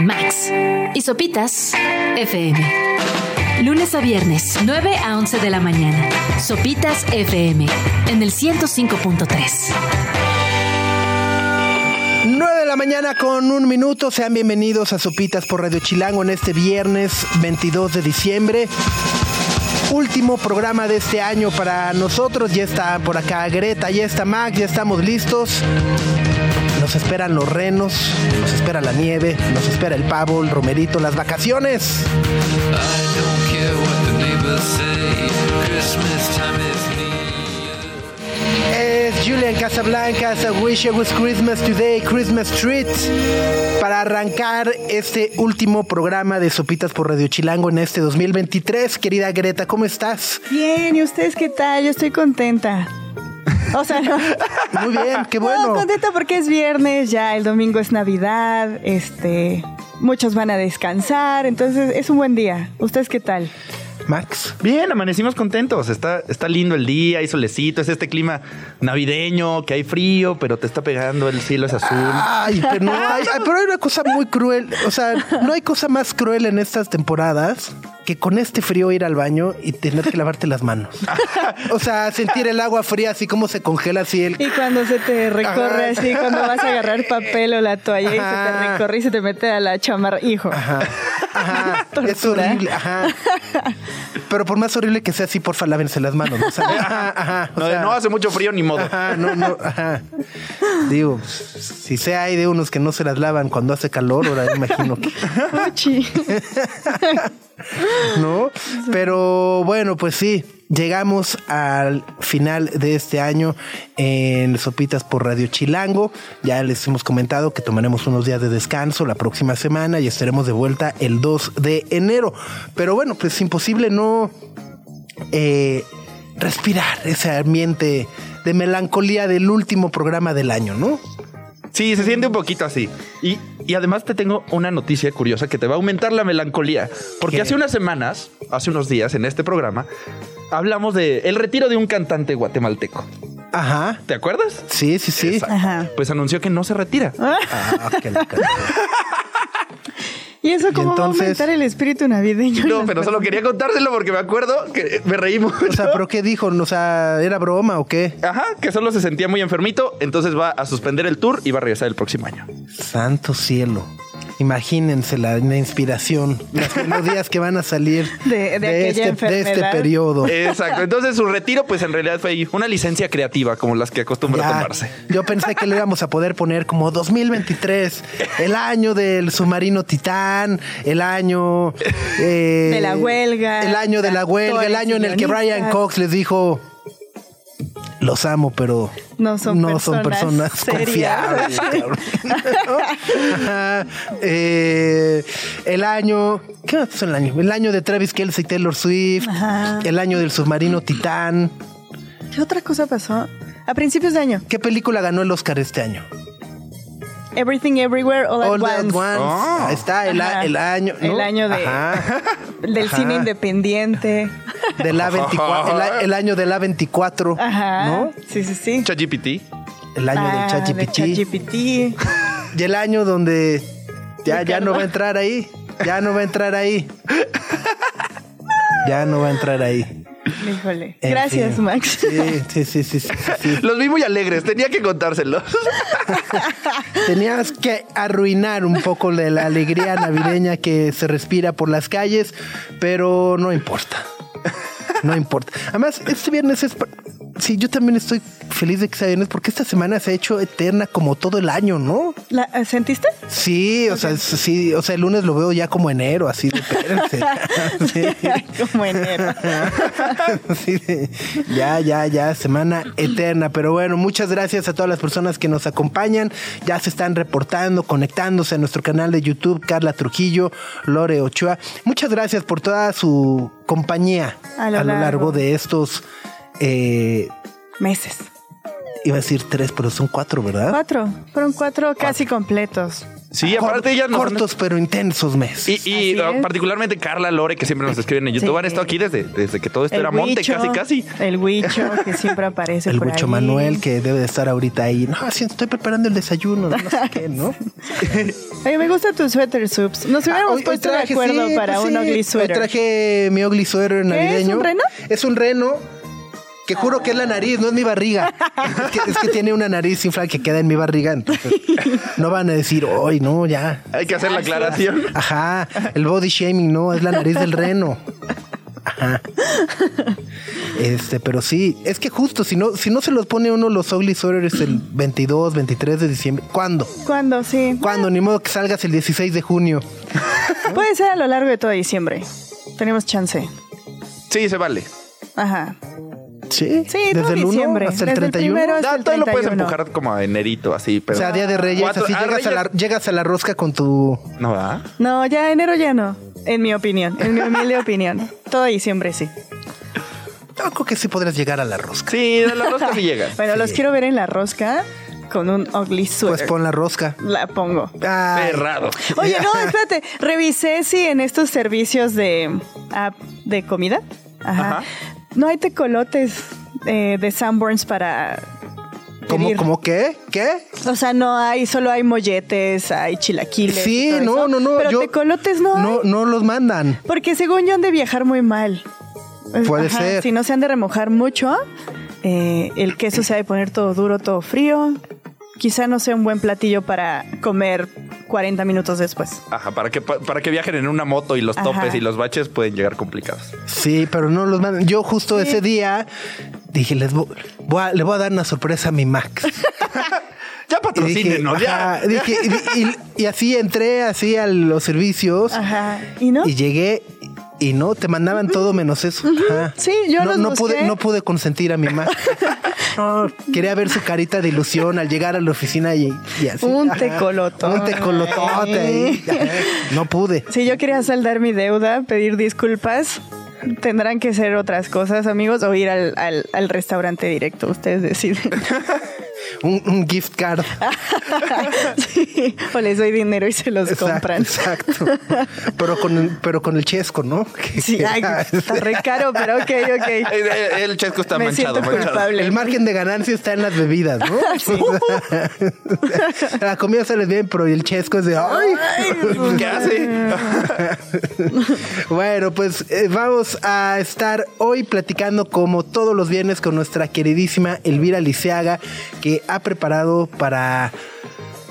Max y Sopitas FM. Lunes a viernes, 9 a 11 de la mañana. Sopitas FM en el 105.3. 9 de la mañana con un minuto. Sean bienvenidos a Sopitas por Radio Chilango en este viernes 22 de diciembre. Último programa de este año para nosotros. Ya está por acá Greta, ya está Max, ya estamos listos. Nos esperan los renos, nos espera la nieve, nos espera el pavo, el romerito, las vacaciones. Es Julian Casablancas, I wish it was Christmas today, Christmas treat. Para arrancar este último programa de Sopitas por Radio Chilango en este 2023. Querida Greta, ¿cómo estás? Bien, ¿y ustedes qué tal? Yo estoy contenta. O sea, no. Muy bien, qué bueno. No, contenta porque es viernes, ya el domingo es Navidad, este, muchos van a descansar, entonces es un buen día. ¿Ustedes qué tal? Max. Bien, amanecimos contentos. Está, está lindo el día, hay solecito, es este clima navideño, que hay frío, pero te está pegando, el cielo es azul. Ay, pero, no, hay, ay, pero hay una cosa muy cruel. O sea, no hay cosa más cruel en estas temporadas que con este frío ir al baño y tener que lavarte las manos. O sea, sentir el agua fría así como se congela así el... Y cuando se te recorre Ajá. así, cuando vas a agarrar papel o la toalla y se te recorre y se te mete a la chamarra, hijo. Ajá, ajá, es horrible, ajá. Pero por más horrible que sea así, porfa, lávense las manos. ¿no? O sea, ajá, ajá, o No, sea, no hace mucho frío ni modo. Ajá, no, no, ajá. Digo, si sea hay de unos que no se las lavan cuando hace calor, ahora imagino que. ¿no? Pero bueno, pues sí, llegamos al final de este año en Sopitas por Radio Chilango. Ya les hemos comentado que tomaremos unos días de descanso la próxima semana y estaremos de vuelta el 2 de enero. Pero bueno, pues imposible no eh, respirar ese ambiente de melancolía del último programa del año, ¿no? Sí, se siente un poquito así. Y, y además te tengo una noticia curiosa que te va a aumentar la melancolía. Porque ¿Qué? hace unas semanas, hace unos días en este programa, hablamos de el retiro de un cantante guatemalteco. Ajá. ¿Te acuerdas? Sí, sí, sí. Exacto. Ajá. Pues anunció que no se retira. Ah, que la cara. ¿Y eso cómo va a entonces- aumentar el espíritu navideño? No, pero solo quería contárselo porque me acuerdo que me reí mucho. O sea, ¿pero qué dijo? O sea, ¿era broma o qué? Ajá, que solo se sentía muy enfermito, entonces va a suspender el tour y va a regresar el próximo año. Santo cielo. Imagínense la, la inspiración, las melodías que van a salir De- este, de este periodo. Exacto. Entonces su retiro, pues en realidad fue ahí una licencia creativa, como las que acostumbra Ya, tomarse. yo pensé que lo íbamos a poder poner como 2023, el año del submarino Titán, el año eh, De la huelga, el año de la huelga, el año en el que Brian. Cox les dijo los amo, pero No son son personas personas serias. confiables. cabrón". Ajá. Eh, el año, ¿qué más pasó el año? El año de Travis Kelce y Taylor Swift, Ajá. el año del submarino Titán. ¿Qué otra cosa pasó? A principios de año. ¿Qué película ganó el Oscar este año? Everything Everywhere All, All at at Once. Once. Oh. Ahí está, el, a- el año. ¿no? El año de- Ajá. Del Ajá. cine independiente. Del A24, el, a- el año del A24. Ajá. ¿No? Sí, sí, sí. ChatGPT. El año Ah, del ChatGPT. ChatGPT. Y el año donde ya, ya no va a entrar ahí. Ya no va a entrar ahí. Ya no va a entrar ahí. Híjole. En Gracias, fin. Max. Sí, sí, sí, sí, sí, sí. Los vi muy alegres, tenía que contárselos. Tenías que arruinar un poco de la alegría navideña que se respira por las calles, pero no importa. No importa. Además, este viernes es... Sí, yo también estoy feliz de que sea viernes porque esta semana se ha hecho eterna como todo el año, ¿no? La- ¿Sentiste? Sí, o sea, sí, o sea, el lunes lo veo ya como enero, así de espérense. Sí. Como enero. Sí, ya, ya, ya, semana eterna. Pero bueno, muchas gracias a todas las personas que nos acompañan. Ya se están reportando, conectándose a nuestro canal de YouTube, Carla Trujillo, Lore Ochoa. Muchas gracias por toda su compañía A lo largo. largo. de estos, eh, Meses. iba a decir tres, pero son cuatro, ¿verdad? Cuatro. Fueron cuatro casi completos. Sí, aparte ella nos han- cortos pero intensos meses. Y, es. particularmente Carla Lore, que siempre nos escriben en YouTube, Sí. han estado aquí desde, desde que todo esto era monte, Huicho, casi, casi. El Huicho, que siempre aparece el por Bucho ahí. Manuel que debe de estar ahorita ahí. No, sí, estoy preparando el desayuno, no sé qué, ¿no? Oye, me gusta tu suéter, Subs. Nos hubiéramos Ah, hoy- hoy puesto traje, de acuerdo sí, para pues un ugly hoy sweater. traje mi ugly sweater ¿Qué es, navideño. un reno? Es un reno. Que juro que es la nariz, no es mi barriga. Es que, es que tiene una nariz inflada que queda en mi barriga. Entonces, no van a decir, hoy no, ya. Hay que hacer la aclaración. Ajá, el body shaming, no, es la nariz del reno. Ajá. Este, pero sí, es que justo, si no, si no se los pone uno los ugly sweaters el 22, 23 de diciembre, ¿cuándo? ¿Cuándo? Sí. ¿Cuándo? Ni modo que salgas el 16 de junio. Puede ser a lo largo de todo diciembre. Tenemos chance. Sí, se vale. Ajá. Sí, Sí, desde el 1 diciembre. hasta el Desde el 31. primero hasta Ya, el todo lo puedes 31. empujar como a enerito, así, pero. o sea, Día de Reyes, Cuatro- así ah, llegas a, la, llegas a la rosca con tu... No va. No, ya enero ya no. En mi opinión, en mi humilde opinión. Todo diciembre sí. Yo creo que sí podrías llegar a la rosca. Sí, de la rosca sí llega. Bueno, los quiero ver en la rosca con un ugly Pues sweater. pon la rosca. La pongo. Cerrado. Oye, no, espérate. Revisé si en estos servicios de app de comida, ajá, Ajá. No hay tecolotes eh, de Sanborns para ¿Cómo, cómo qué? ¿Qué? O sea, no hay, solo hay molletes, hay chilaquiles. Sí, no, no, no. Pero yo- tecolotes no, No, hay. no los mandan. Porque según yo han de viajar muy mal. Puede ser. Si no se han de remojar mucho, eh, el queso se ha de poner todo duro, todo frío. Quizá no sea un buen platillo para comer 40 minutos después. Ajá, para que, pa- para que viajen en una moto y los Ajá. topes y los baches pueden llegar complicados. Sí, pero no los mandan. Yo justo ese día dije, les voy, voy a- le voy a dar una sorpresa a mi Max. Ya Y dije, patrocínenos, ya. ajá, dije, y, y- y así entré así a los servicios Ajá. ¿Y no? y llegué y no, te mandaban todo menos eso. Ajá. Sí, yo no, pude, no pude consentir a mi. No, quería ver su carita de ilusión al llegar a la oficina y, y así. Un ajá, tecolotote. Un tecolotote. No pude. Si yo quería saldar mi deuda, pedir disculpas, tendrán que ser otras cosas, amigos, o ir al, al- al restaurante directo. Ustedes deciden. Un, un gift card. Sí, O les doy dinero y se los Exacto, compran. Exacto. Pero con, el- pero con el chesco, ¿no? Sí, ay, está re caro, pero ok, ok. El, el- el chesco está Me manchado, manchado. culpable. El margen de ganancia está en las bebidas, ¿no? La comida sale bien, pero el chesco es de ¡ay! ¿Qué hace? Bueno, pues eh, vamos a estar hoy platicando como todos los viernes con nuestra queridísima Elvira Liceaga, que ha preparado para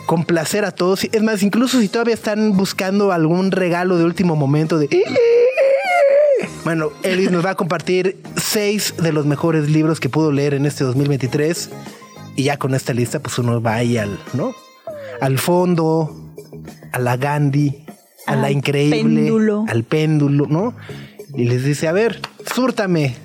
complacer a todos. Es más, incluso si todavía están buscando algún regalo de último momento de... Bueno, Elvis nos va a compartir seis de los mejores libros que pudo leer en este 2023. Y ya con esta lista, pues uno va ahí al, ¿no? Al fondo, a la Gandhi, a la increíble, péndulo. al péndulo, ¿no? Y les dice, a ver, súrtame.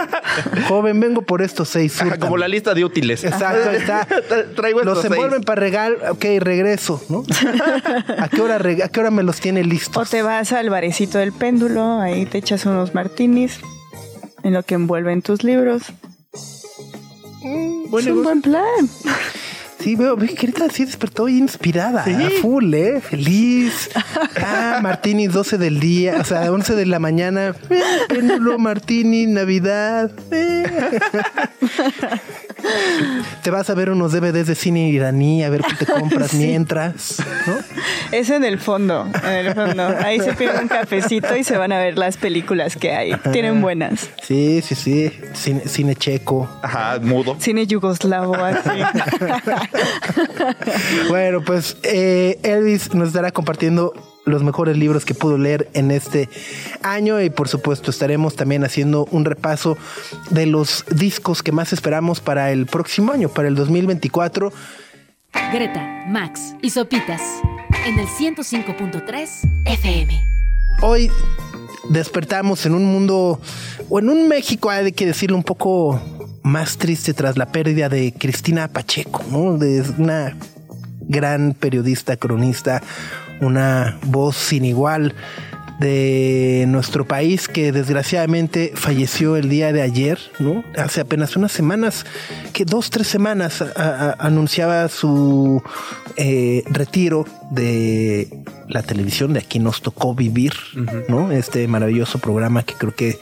Joven, vengo por estos seis, súrtame. Como la lista de útiles. Exacto, ahí está. Traigo Los seis. envuelven para regal, ok, regreso, ¿no? ¿A qué hora, reg- a qué hora me los tiene listos? O te vas al barecito del péndulo, ahí te echas unos martinis en lo que envuelven tus libros. es un buen plan. Sí, veo, ve que ahorita sí despertó inspirada. a Full, ¿eh? Feliz. Ah, Martini, 12 del día, o sea, 11 de la mañana. Eh, Péndulo, Martini, Navidad. eh. Te vas a ver unos DVDs de cine iraní, a ver qué te compras mientras, ¿no? Es en el fondo, en el fondo. Ahí se piden un cafecito y se van a ver las películas que hay. Tienen buenas. Sí, sí, sí. Cine, cine checo. Ajá, mudo. Cine yugoslavo, así. Bueno, pues eh, Elvis nos estará compartiendo los mejores libros que pudo leer en este año y por supuesto estaremos también haciendo un repaso de los discos que más esperamos para el próximo año, para el 2024. Greta, Max y Sopitas en el 105.3 FM. Hoy despertamos en un mundo o en un México, hay que decirlo un poco más triste tras la pérdida de Cristina Pacheco, ¿no? De una gran periodista, cronista, una voz sin igual de nuestro país que desgraciadamente falleció el día de ayer, ¿no? Hace apenas unas semanas, que dos, tres semanas a- a- anunciaba su eh, retiro de la televisión de Aquí nos tocó vivir, ¿no? Este maravilloso programa que creo que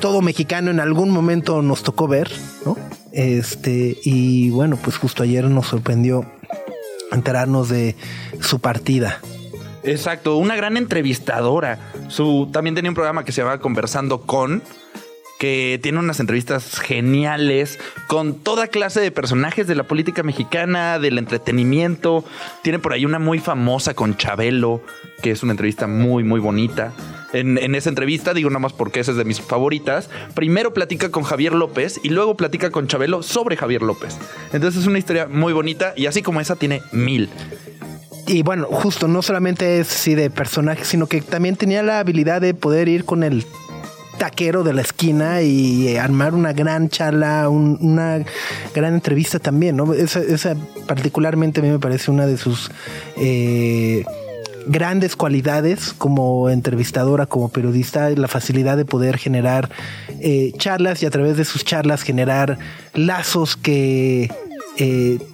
todo mexicano en algún momento nos tocó ver, ¿no? Este, y bueno, pues justo ayer nos sorprendió enterarnos de su partida. Exacto, una gran entrevistadora. Su, también tenía un programa que se llama Conversando con, que tiene unas entrevistas geniales con toda clase de personajes de la política mexicana, del entretenimiento. Tiene por ahí una muy famosa con Chabelo, que es una entrevista muy, muy bonita. En, esa entrevista, digo nada más porque esa es de mis favoritas, primero platica con Javier López y luego platica con Chabelo sobre Javier López. Entonces es una historia muy bonita y así como esa tiene mil. Y bueno, justo no solamente es así de personaje, sino que también tenía la habilidad de poder ir con el taquero de la esquina y eh, armar una gran charla, un- una gran entrevista también, ¿no? Esa, particularmente a mí me parece una de sus eh, grandes cualidades como entrevistadora, como periodista, la facilidad de poder generar eh, charlas y a través de sus charlas generar lazos que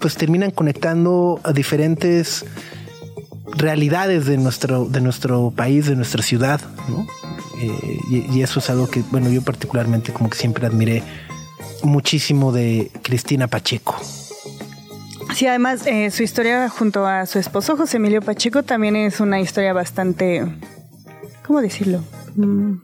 pues terminan conectando a diferentes realidades de nuestro, de nuestro país, de nuestra ciudad, ¿no? Eh, y, eso es algo que, bueno, yo particularmente como que siempre admiré muchísimo de Cristina Pacheco. Sí, además eh, su historia junto a su esposo José Emilio Pacheco también es una historia bastante, ¿cómo decirlo? Mm,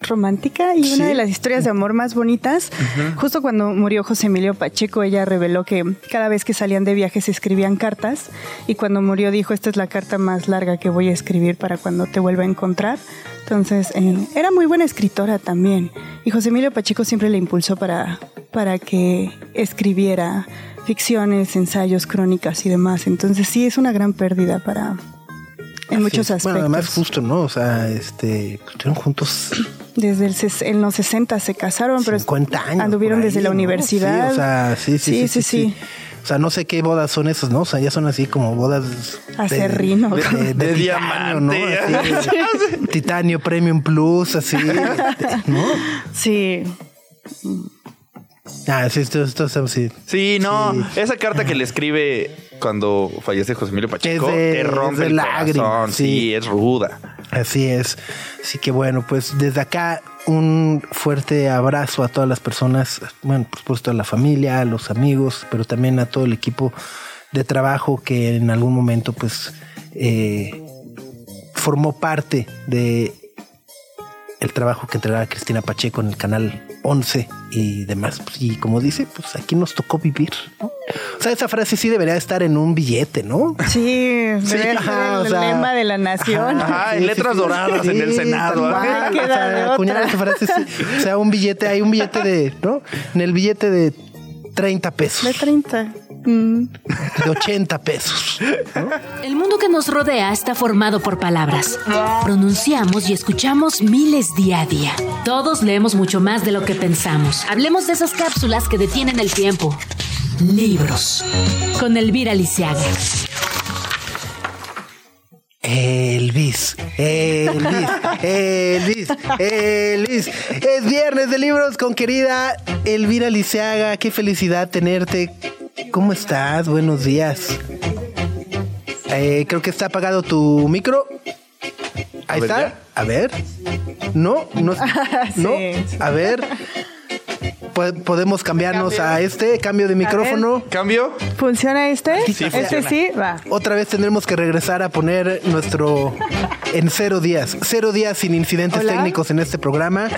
romántica y Sí. una de las historias de amor más bonitas. Justo cuando murió José Emilio Pacheco, ella reveló que cada vez que salían de viaje se escribían cartas y cuando murió dijo, esta es la carta más larga que voy a escribir para cuando te vuelva a encontrar. Entonces, eh, era muy buena escritora también. Y José Emilio Pacheco siempre le impulsó para, para que escribiera ficciones, ensayos, crónicas y demás. Entonces, sí, es una gran pérdida para... En muchos Sí, aspectos. Bueno, además justo, ¿no? O sea, este, estuvieron juntos Desde el ses- en los 60 se casaron, pero 50 años. anduvieron ahí, desde la ¿no? universidad. Sí, o sea, sí, sí, sí, sí, sí. O sea, no sé qué bodas son esas, ¿no? O sea, ya son así como bodas Acerrino. de, de, de De titanio, ¿no? diamante. Así, titanio Premium Plus, así, ¿no? Sí. Ah, sí, esto, esto, esto sí. Sí, no, Sí. esa carta que le escribe cuando fallece José Emilio Pacheco Es de- te rompe es de el lágrimas, corazón, sí. sí. es ruda. Así es. Así que bueno, pues desde acá un fuerte abrazo a todas las personas, bueno, por supuesto a la familia, a los amigos, pero también a todo el equipo de trabajo que en algún momento pues eh, formó parte de el trabajo que entregaba Cristina Pacheco en el canal 11 y demás. Pues, y como dice, pues aquí nos tocó vivir. ¿no? O sea, esa frase sí debería estar en un billete, ¿no? Sí, ser ajá, el o sea, lema de la nación. Ajá, en letras doradas en el Senado, o sea, acuñar esa frase, sí. O sea, un billete, hay un billete de, ¿no? En el billete de 30 pesos, De 30. De 80 pesos. El mundo que nos rodea está formado por palabras. Pronunciamos y escuchamos miles día a día. Todos leemos mucho más de lo que pensamos. Hablemos de esas cápsulas que detienen el tiempo. Libros. Con Elvira Lisiaga. Elvis, Elvis, Elvis, Elvis. Es viernes de libros con querida Elvira Liceaga. Qué felicidad tenerte. ¿Cómo estás? Buenos días. Eh, creo que está apagado tu micro. Ahí A está. A ver. No, no, no. Sí. A ver. Po- Podemos cambiarnos a este cambio de micrófono. ¿Cambio? ¿Funciona este? Sí, este funciona. sí, va. Otra vez tendremos que regresar a poner nuestro en cero días. Cero días sin incidentes Hola. técnicos en este programa.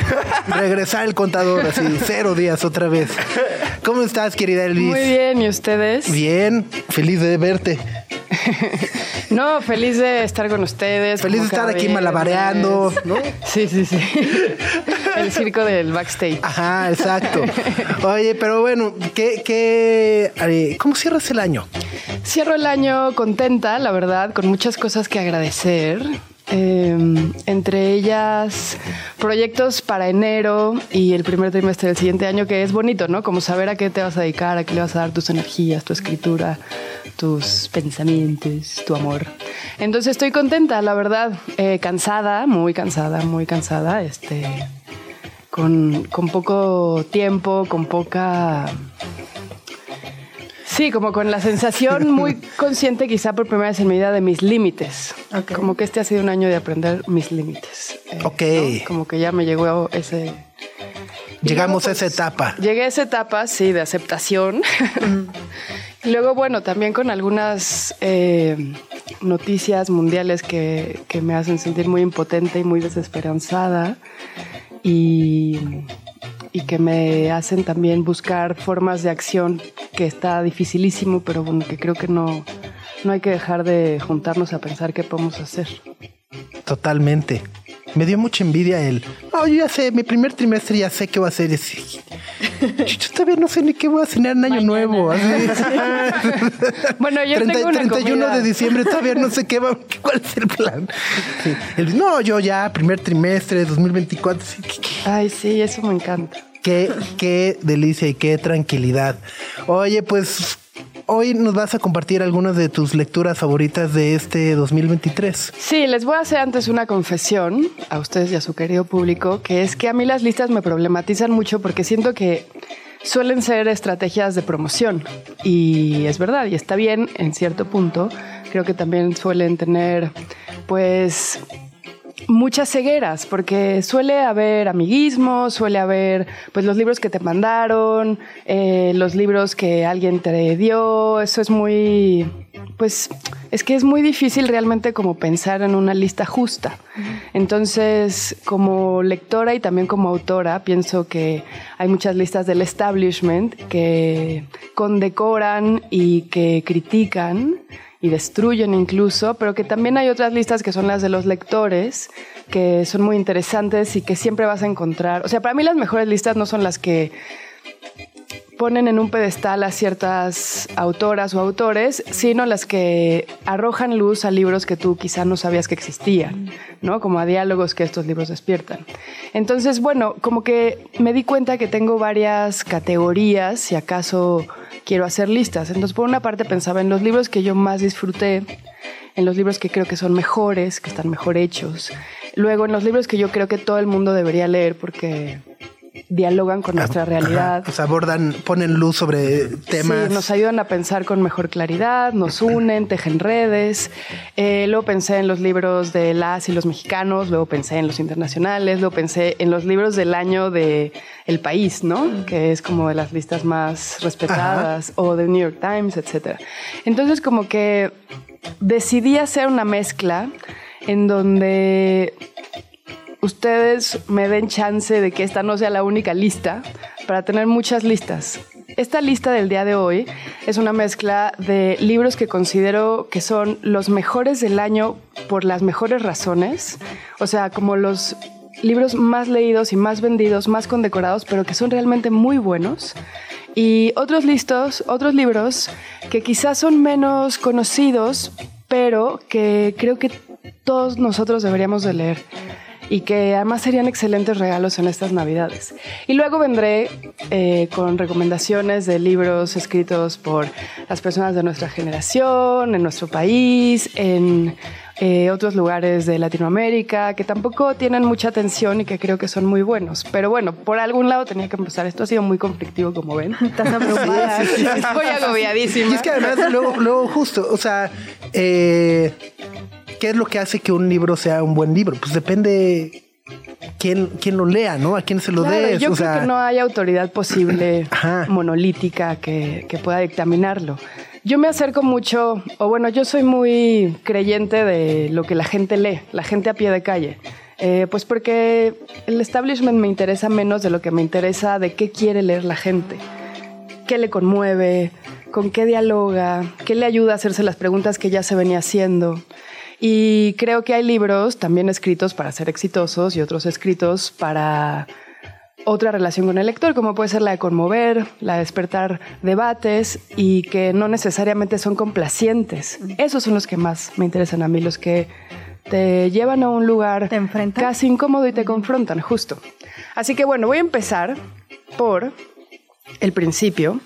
Regresar el contador así, cero días otra vez. ¿Cómo estás, querida Elvis? Muy bien, ¿y ustedes? Bien, feliz de verte. No, feliz de estar con ustedes. Feliz de estar aquí viernes. malabareando, ¿no? Sí, sí, sí. El circo del backstage. Ajá, exacto. Oye, pero bueno, ¿qué, qué, eh, ¿cómo cierras el año? Cierro el año contenta, la verdad, con muchas cosas que agradecer. Eh, entre ellas, proyectos para enero y el primer trimestre del siguiente año, que es bonito, ¿no? Como saber a qué te vas a dedicar, a qué le vas a dar tus energías, tu escritura, tus pensamientos, tu amor. Entonces estoy contenta, la verdad, eh, cansada, muy cansada, muy cansada, este, con, con poco tiempo, con poca Sí, como con la sensación muy consciente, quizá por primera vez en mi vida, de mis límites. Como que este ha sido un año de aprender mis límites. Eh, ok. Como que ya me llegó ese. Llegamos a esa etapa. Llegué a esa etapa, sí, de aceptación. y luego, bueno, también con algunas eh, noticias mundiales que, que me hacen sentir muy impotente y muy desesperanzada. Y y que me hacen también buscar formas de acción que está dificilísimo, pero bueno, que creo que no, no hay que dejar de juntarnos a pensar qué podemos hacer. Totalmente. Me dio mucha envidia el, oh, yo ya sé, mi primer trimestre ya sé qué va a hacer. Yo todavía no sé ni qué voy a cenar en año nuevo. bueno, yo 30, tengo una 31 de diciembre todavía no sé qué va, cuál es el plan. no, yo ya, primer trimestre, 2024. Ay, sí, eso me encanta. Qué, qué delicia y qué tranquilidad. Oye, pues hoy nos vas a compartir algunas de tus lecturas favoritas de este 2023. Sí, les voy a hacer antes una confesión a ustedes y a su querido público, que es que a mí las listas me problematizan mucho porque siento que suelen ser estrategias de promoción y es verdad y está bien en cierto punto. Creo que también suelen tener pues muchas cegueras, porque suele haber amiguismo, suele haber pues los libros que te mandaron, eh, los libros que alguien te dio, eso es muy, pues es que es muy difícil realmente como pensar en una lista justa. Entonces, como lectora y también como autora, pienso que hay muchas listas del establishment que condecoran y que critican y destruyen incluso, pero que también hay otras listas que son las de los lectores, que son muy interesantes y que siempre vas a encontrar. O sea, para mí las mejores listas no son las que ponen en un pedestal a ciertas autoras o autores, sino las que arrojan luz a libros que tú quizá no sabías que existían, ¿no? Como a diálogos que estos libros despiertan. Entonces, bueno, como que me di cuenta que tengo varias categorías, si acaso quiero hacer listas. Entonces, por una parte pensaba en los libros que yo más disfruté, en los libros que creo que son mejores, que están mejor hechos. Luego, en los libros que yo creo que todo el mundo debería leer porque dialogan con nuestra realidad. Pues abordan, ponen luz sobre temas. Sí, nos ayudan a pensar con mejor claridad, nos unen, tejen redes. Eh, luego pensé en los libros de las y los mexicanos, luego pensé en los internacionales, luego pensé en los libros del año de El País, ¿no? Que es como de las listas más respetadas, o de New York Times, etc. Entonces como que decidí hacer una mezcla en donde ustedes me den chance de que esta no sea la única lista para tener muchas listas. Esta lista del día de hoy es una mezcla de libros que considero que son los mejores del año por las mejores razones, o sea, como los libros más leídos y más vendidos, más condecorados, pero que son realmente muy buenos. Y otros listos, otros libros que quizás son menos conocidos, pero que creo que todos nosotros deberíamos de leer y que además serían excelentes regalos en estas navidades. Y luego vendré eh, con recomendaciones de libros escritos por las personas de nuestra generación, en nuestro país, en eh, otros lugares de Latinoamérica, que tampoco tienen mucha atención y que creo que son muy buenos. Pero bueno, por algún lado tenía que empezar. Esto ha sido muy conflictivo, como ven. Estás abrumada. Estoy agobiadísima. Y es que además, luego, luego justo, o sea, eh, ¿qué es lo que hace que un libro sea un buen libro? Pues depende quién, quién lo lea, ¿no? A quién se lo dé. Yo creo que no hay autoridad posible monolítica que, que pueda dictaminarlo. Yo me acerco mucho, o bueno, yo soy muy creyente de lo que la gente lee, la gente a pie de calle. Eh, pues porque el establishment me interesa menos de lo que me interesa de qué quiere leer la gente, qué le conmueve, con qué dialoga, qué le ayuda a hacerse las preguntas que ya se venía haciendo. Y creo que hay libros también escritos para ser exitosos y otros escritos para otra relación con el lector, como puede ser la de conmover, la de despertar debates y que no necesariamente son complacientes. Esos son los que más me interesan a mí, los que te llevan a un lugar casi incómodo y te confrontan, justo. Así que bueno, voy a empezar por el principio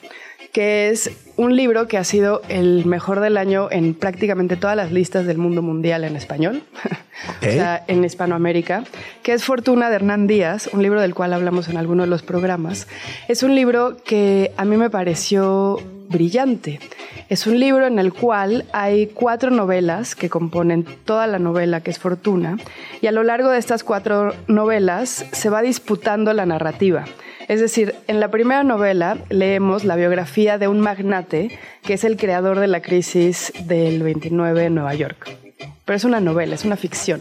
que es un libro que ha sido el mejor del año en prácticamente todas las listas del mundo mundial en español, o sea, en Hispanoamérica, que es Fortuna de Hernán Díaz, un libro del cual hablamos en alguno de los programas. Es un libro que a mí me pareció brillante. Es un libro en el cual hay cuatro novelas que componen toda la novela que es Fortuna y a lo largo de estas cuatro novelas se va disputando la narrativa. Es decir, en la primera novela leemos la biografía de un magnate que es el creador de la crisis del 29 en Nueva York. Pero es una novela, es una ficción.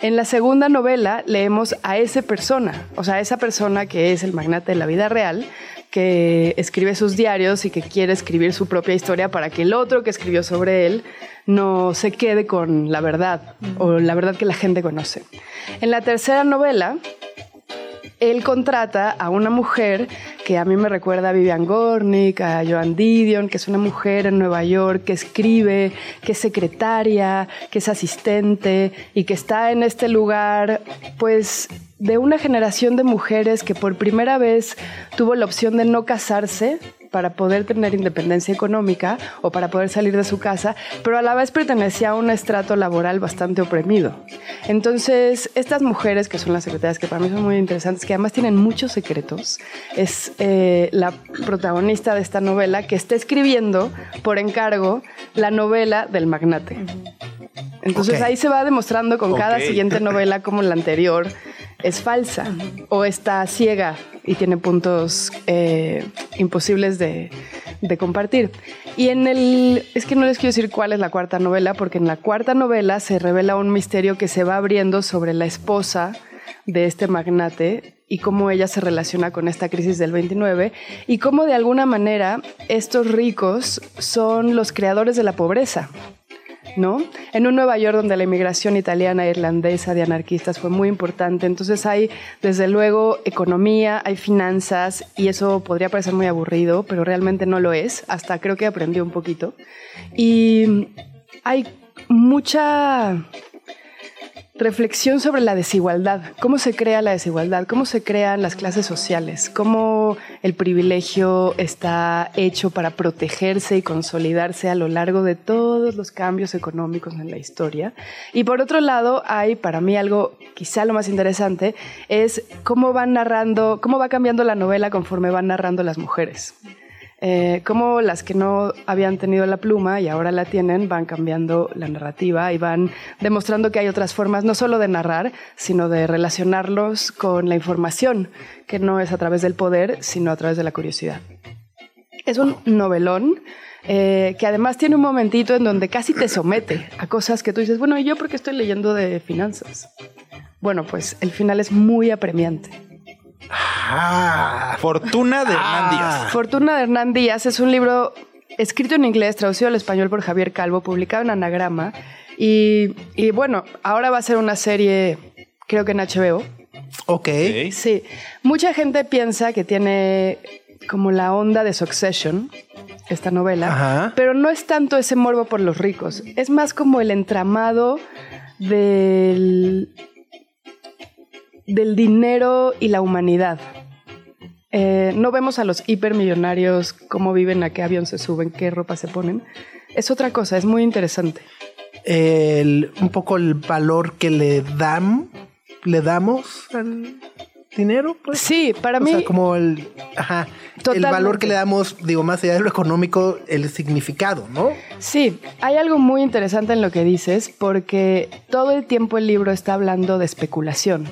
En la segunda novela leemos a esa persona, o sea, a esa persona que es el magnate de la vida real, que escribe sus diarios y que quiere escribir su propia historia para que el otro que escribió sobre él no se quede con la verdad o la verdad que la gente conoce. En la tercera novela él contrata a una mujer que a mí me recuerda a Vivian Gornick, a Joan Didion, que es una mujer en Nueva York que escribe, que es secretaria, que es asistente y que está en este lugar, pues de una generación de mujeres que por primera vez tuvo la opción de no casarse para poder tener independencia económica o para poder salir de su casa, pero a la vez pertenecía a un estrato laboral bastante oprimido. Entonces, estas mujeres, que son las secretarias, que para mí son muy interesantes, que además tienen muchos secretos, es eh, la protagonista de esta novela que está escribiendo por encargo la novela del magnate. Entonces ahí se va demostrando con cada siguiente novela como la anterior es falsa o está ciega y tiene puntos eh, imposibles de, compartir. Y en el, es que no les quiero decir cuál es la cuarta novela, porque en la cuarta novela se revela un misterio que se va abriendo sobre la esposa de este magnate y cómo ella se relaciona con esta crisis del 29 y cómo de alguna manera estos ricos son los creadores de la pobreza. ¿No? En un Nueva York donde la inmigración italiana e irlandesa de anarquistas fue muy importante. Entonces hay, desde luego, economía, hay finanzas, y eso podría parecer muy aburrido, pero realmente no lo es. Hasta creo que aprendí un poquito. Y hay mucha reflexión sobre la desigualdad, cómo se crea la desigualdad, cómo se crean las clases sociales, cómo el privilegio está hecho para protegerse y consolidarse a lo largo de todos los cambios económicos en la historia. Y por otro lado, hay para mí algo quizá lo más interesante, es cómo van narrando, cómo va cambiando la novela conforme van narrando las mujeres. Eh, cómo las que no habían tenido la pluma y ahora la tienen van cambiando la narrativa y van demostrando que hay otras formas no solo de narrar, sino de relacionarlos con la información, que no es a través del poder, sino a través de la curiosidad. Es un novelón. Eh, que además tiene un momentito en donde casi te somete a cosas que tú dices, bueno, ¿y yo por qué estoy leyendo de finanzas? Bueno, pues el final es muy apremiante. Ah, Fortuna de Hernán Díaz. Fortuna de Hernán Díaz es un libro escrito en inglés, traducido al español por Javier Calvo, publicado en Anagrama. Y, bueno, ahora va a ser una serie, creo que en HBO. Ok. Sí. Mucha gente piensa que tiene como la onda de Succession, esta novela, pero no es tanto ese morbo por los ricos, es más como el entramado del del dinero y la humanidad. Eh, no vemos a los hipermillonarios cómo viven, a qué avión se suben, qué ropa se ponen. Es otra cosa, es muy interesante. un poco el valor que le dan, le damos al dinero, pues. Sí, para mí. O sea, como el, el valor que le damos, digo, más allá de lo económico, el significado, ¿no? Sí, hay algo muy interesante en lo que dices, porque todo el tiempo el libro está hablando de especulación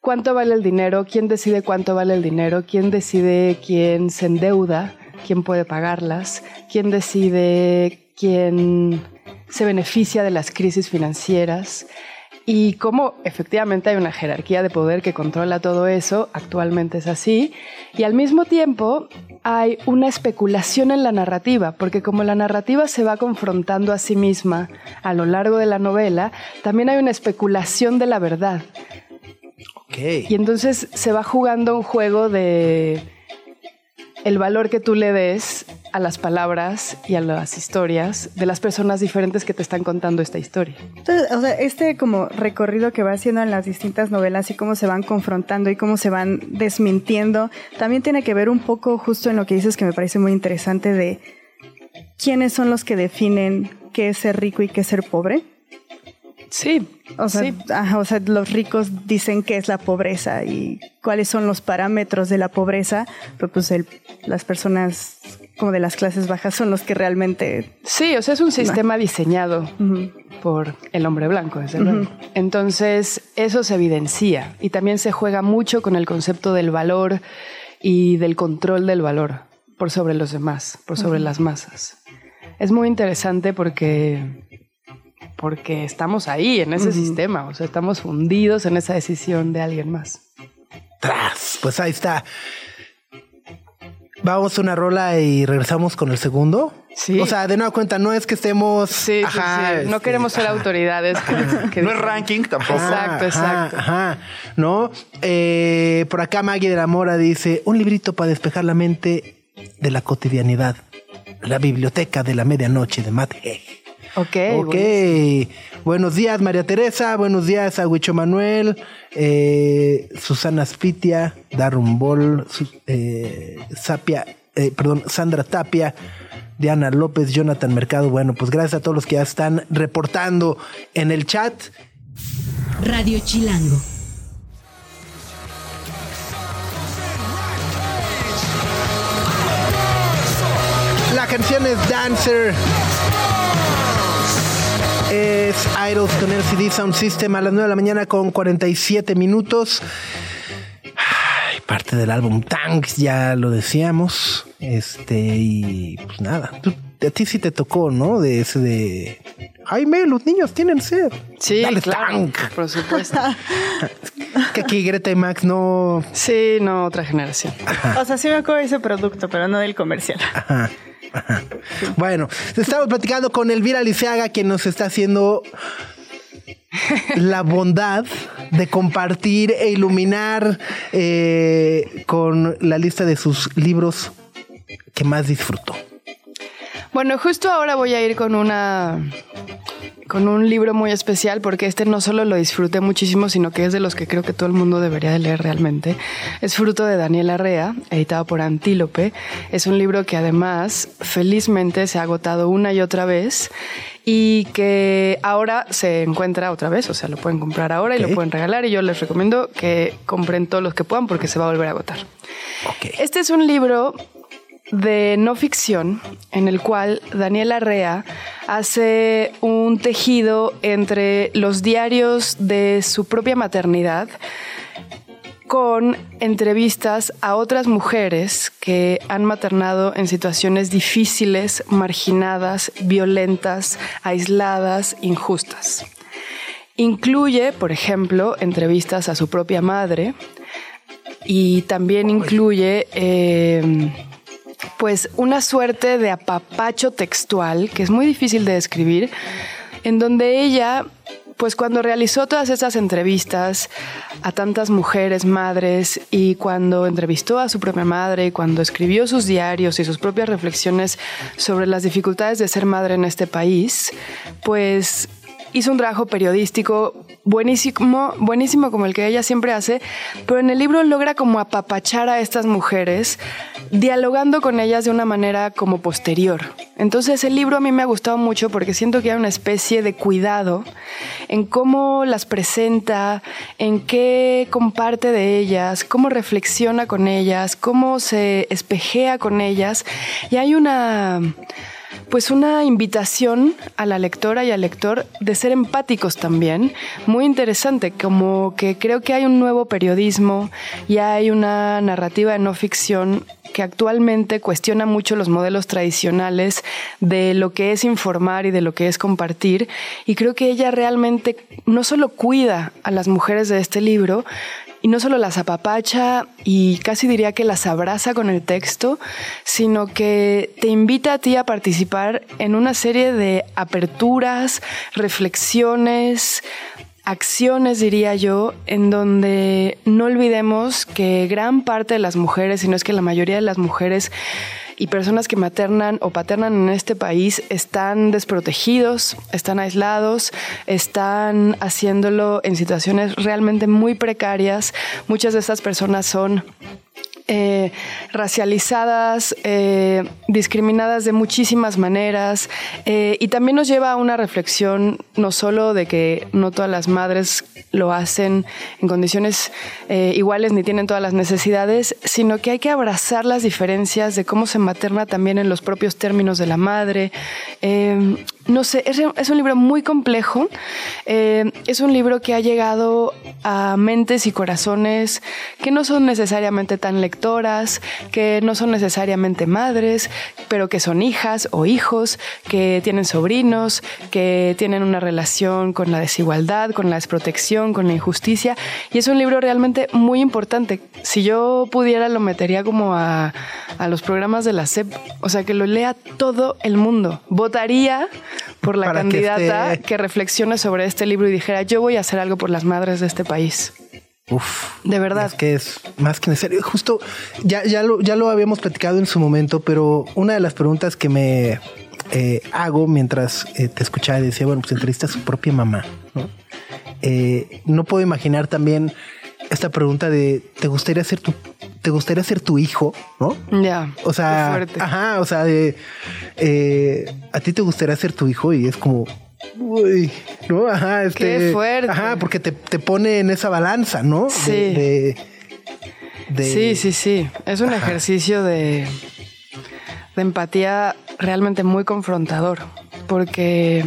cuánto vale el dinero, quién decide cuánto vale el dinero, quién decide quién se endeuda, quién puede pagarlas, quién decide quién se beneficia de las crisis financieras y cómo efectivamente hay una jerarquía de poder que controla todo eso, actualmente es así, y al mismo tiempo hay una especulación en la narrativa, porque como la narrativa se va confrontando a sí misma a lo largo de la novela, también hay una especulación de la verdad. Y entonces se va jugando un juego de el valor que tú le des a las palabras y a las historias de las personas diferentes que te están contando esta historia. Entonces, o sea, este como recorrido que va haciendo en las distintas novelas y cómo se van confrontando y cómo se van desmintiendo, también tiene que ver un poco justo en lo que dices que me parece muy interesante de quiénes son los que definen qué es ser rico y qué es ser pobre. Sí. O sea, sí. ajá, o sea, los ricos dicen qué es la pobreza y cuáles son los parámetros de la pobreza, pero pues el- las personas como de las clases bajas son los que realmente... Sí, o sea, es un sistema diseñado por el hombre blanco, desde luego. Entonces, eso se evidencia y también se juega mucho con el concepto del valor y del control del valor por sobre los demás, por sobre las masas. Es muy interesante porque porque estamos ahí en ese sistema, o sea, estamos fundidos en esa decisión de alguien más. Tras, pues ahí está. Vamos a una rola y regresamos con el segundo. Sí. O sea, de nueva cuenta, no es que estemos. Sí, sí, Ajá, sí. No este, queremos ser ajá. autoridades. que- que No es ranking tampoco. Exacto, exacto. Ajá, ¿no? Eh, por acá Maggie de la Mora dice, un librito para despejar la mente de la cotidianidad. La biblioteca de la medianoche de Matt Haig. Ok. Ok. bueno. Buenos días, María Teresa. Buenos días, a Huicho Manuel. eh, Susana Spitia, Darun Bol, Su- eh, Sapia, eh, perdón, Sandra Tapia, Diana López, Jonathan Mercado. Bueno, pues gracias a todos los que ya están reportando en el chat. Radio Chilango. La canción es Dancer. Es Idols con LCD Sound System a las 9 de la mañana con 47 minutos. Ay, parte del álbum Tanks, ya lo decíamos. Este, y pues nada. Tú- a ti sí te tocó, ¿no? De ese de. Jaime, los niños tienen sed. Sí, Dale claro. Tank. Por supuesto. Que aquí Greta y Max no. Sí, no, otra generación. O sea, sí me acuerdo de ese producto, pero no del comercial. Ajá, ajá. Bueno, estamos platicando con Elvira Liceaga, quien nos está haciendo la bondad de compartir e iluminar eh, con la lista de sus libros que más disfrutó. Bueno, justo ahora voy a ir con una con un libro muy especial porque este no solo lo disfruté muchísimo, sino que es de los que creo que todo el mundo debería de leer realmente. Es fruto de Daniel Arrea, editado por Antílope. Es un libro que además felizmente se ha agotado una y otra vez y que ahora se encuentra otra vez, o sea, lo pueden comprar ahora y lo pueden regalar y yo les recomiendo que compren todos los que puedan porque se va a volver a agotar. Este es un libro de no ficción en el cual Daniel Arrea hace un tejido entre los diarios de su propia maternidad con entrevistas a otras mujeres que han maternado en situaciones difíciles, marginadas, violentas, aisladas, injustas. Incluye, por ejemplo, entrevistas a su propia madre y también incluye eh, pues una suerte de apapacho textual que es muy difícil de describir, en donde ella, pues cuando realizó todas esas entrevistas a tantas mujeres, madres, y cuando entrevistó a su propia madre, y cuando escribió sus diarios y sus propias reflexiones sobre las dificultades de ser madre en este país, pues hizo un trabajo periodístico buenísimo, buenísimo como el que ella siempre hace, pero en el libro logra como apapachar a estas mujeres, dialogando con ellas de una manera como posterior. Entonces el libro a mí me ha gustado mucho porque siento que hay una especie de cuidado en cómo las presenta, en qué comparte de ellas, cómo reflexiona con ellas, cómo se espejea con ellas. Y hay una pues una invitación a la lectora y al lector de ser empáticos también, muy interesante, como que creo que hay un nuevo periodismo y hay una narrativa de no ficción que actualmente cuestiona mucho los modelos tradicionales de lo que es informar y de lo que es compartir. Y creo que ella realmente no solo cuida a las mujeres de este libro, y no solo las apapacha y casi diría que las abraza con el texto, sino que te invita a ti a participar en una serie de aperturas, reflexiones, acciones, diría yo, en donde no olvidemos que gran parte de las mujeres, si no es que la mayoría de las mujeres, y personas que maternan o paternan en este país están desprotegidos, están aislados, están haciéndolo en situaciones realmente muy precarias. Muchas de estas personas son eh, racializadas, eh, discriminadas de muchísimas maneras eh, y también nos lleva a una reflexión no solo de que no todas las madres lo hacen en condiciones iguales ni tienen todas las necesidades, sino que hay que abrazar las diferencias de cómo se materna también en los propios términos de la madre no sé, es, un libro muy complejo. Eh, es un libro que ha llegado a mentes y corazones que no son necesariamente tan lectoras, que no son necesariamente madres, pero que son hijas o hijos, que tienen sobrinos, que tienen una relación con la desigualdad, con la desprotección, con la injusticia. Y es un libro realmente muy importante. Si yo pudiera, lo metería como a, a los programas de la SEP, o sea, que lo lea todo el mundo. Votaría por la candidata que, reflexione sobre este libro y dijera, yo voy a hacer algo por las madres de este país. Uf, de verdad. Es que es más que necesario. Justo ya, ya, lo, ya lo habíamos platicado en su momento, pero una de las preguntas que me eh, hago mientras eh, te escuchaba y decía, bueno, pues entrevista a su propia mamá. ¿no? Eh, no puedo imaginar también esta pregunta de ¿te gustaría ser tu te gustaría ser tu hijo? ¿No? Ya. o sea, ajá, o sea, de, eh, a ti te gustaría ser tu hijo y es como Uy, no, ajá, este, Qué fuerte. Ajá, porque te, pone en esa balanza, ¿no? Sí. sí, sí, sí. Es un ejercicio de, de empatía realmente muy confrontador. Porque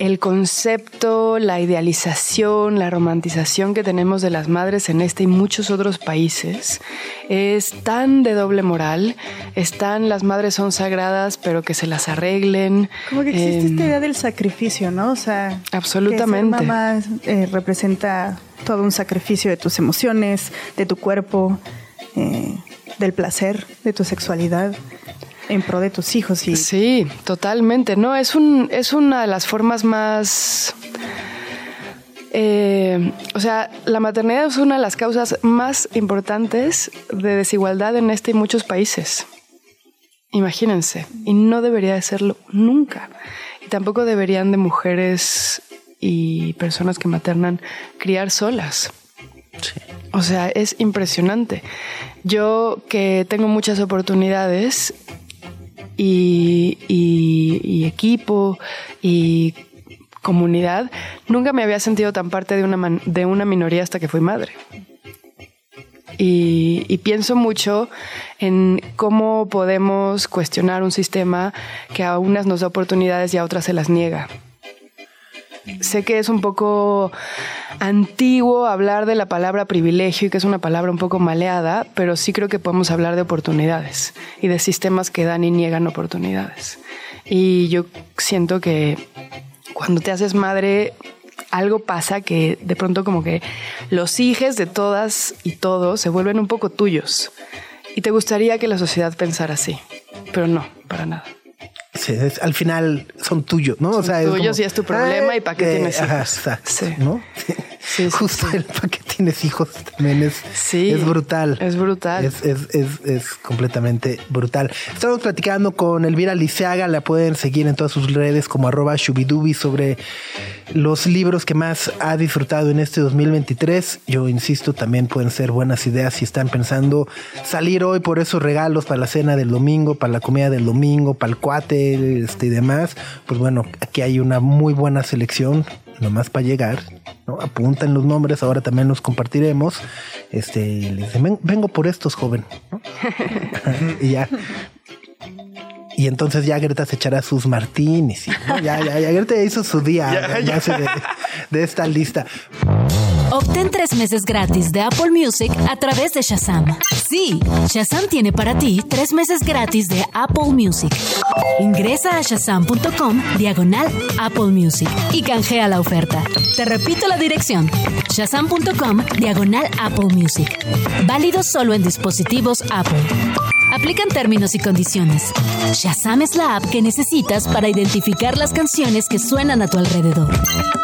el concepto, la idealización, la romantización que tenemos de las madres en este y muchos otros países es tan de doble moral, están las madres son sagradas, pero que se las arreglen. Como que existe esta em, idea del sacrificio, ¿no? O sea, absolutamente. Que mamá eh, representa todo un sacrificio de tus emociones, de tu cuerpo, eh, del placer, de tu sexualidad en pro de tus hijos. Y... Sí, totalmente. No, es, un, es una de las formas más... Eh, o sea, la maternidad es una de las causas más importantes de desigualdad en este y muchos países. Imagínense. Y no debería de serlo nunca. Y tampoco deberían de mujeres y personas que maternan criar solas. O sea, es impresionante. Yo que tengo muchas oportunidades y, equipo y comunidad, nunca me había sentido tan parte de una, de una minoría hasta que fui madre. Y, y, pienso mucho en cómo podemos cuestionar un sistema que a unas nos da oportunidades y a otras se las niega. Sé que es un poco antiguo hablar de la palabra privilegio y que es una palabra un poco maleada, pero sí creo que podemos hablar de oportunidades y de sistemas que dan y niegan oportunidades. Y yo siento que cuando te haces madre, algo pasa que de pronto como que los hijos de todas y todos se vuelven un poco tuyos. Y te gustaría que la sociedad pensara así, pero no, para nada al final son tuyos, ¿no? o sea, tuyos y es tu problema y para qué tienes hijos. sí. ¿no? Justo el para qué tienes hijos también es, es brutal. Es brutal. Es, es, es, completamente brutal. Estamos platicando con Elvira Liceaga, la pueden seguir en todas sus redes como arroba shubidubi sobre los libros que más ha disfrutado en este 2023. Yo insisto, también pueden ser buenas ideas si están pensando salir hoy por esos regalos para la cena del domingo, para la comida del domingo, para el cuate este, y demás. Pues bueno, aquí hay una muy buena selección, nomás para llegar. ¿no? Apuntan los nombres, ahora también los compartiremos. Este, les vengo por estos, joven. y ya y entonces ya Greta se echará sus martinis. Ya, ya, ya, Greta hizo su día De, esta lista. Obtén tres meses gratis de Apple Music a través de Shazam. Sí, Shazam tiene para ti tres meses gratis de Apple Music. Ingresa a shazam.com diagonal Apple Music y canjea la oferta. Te repito la dirección: shazam.com diagonal Apple Music. Válido solo en dispositivos Apple. Aplican términos y condiciones. Shazam es la app que necesitas para identificar las canciones que suenan a tu alrededor.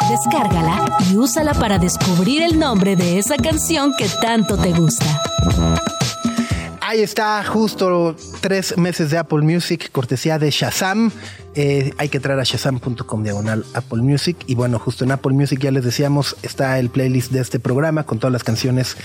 Descárgala y úsala para descubrir el nombre de esa canción que tanto te gusta. Ahí está, justo tres meses de Apple Music, cortesía de Shazam. Eh, hay que entrar a shazam.com diagonal Apple Music. Y bueno, justo en Apple Music ya les decíamos, está el playlist de este programa con todas las canciones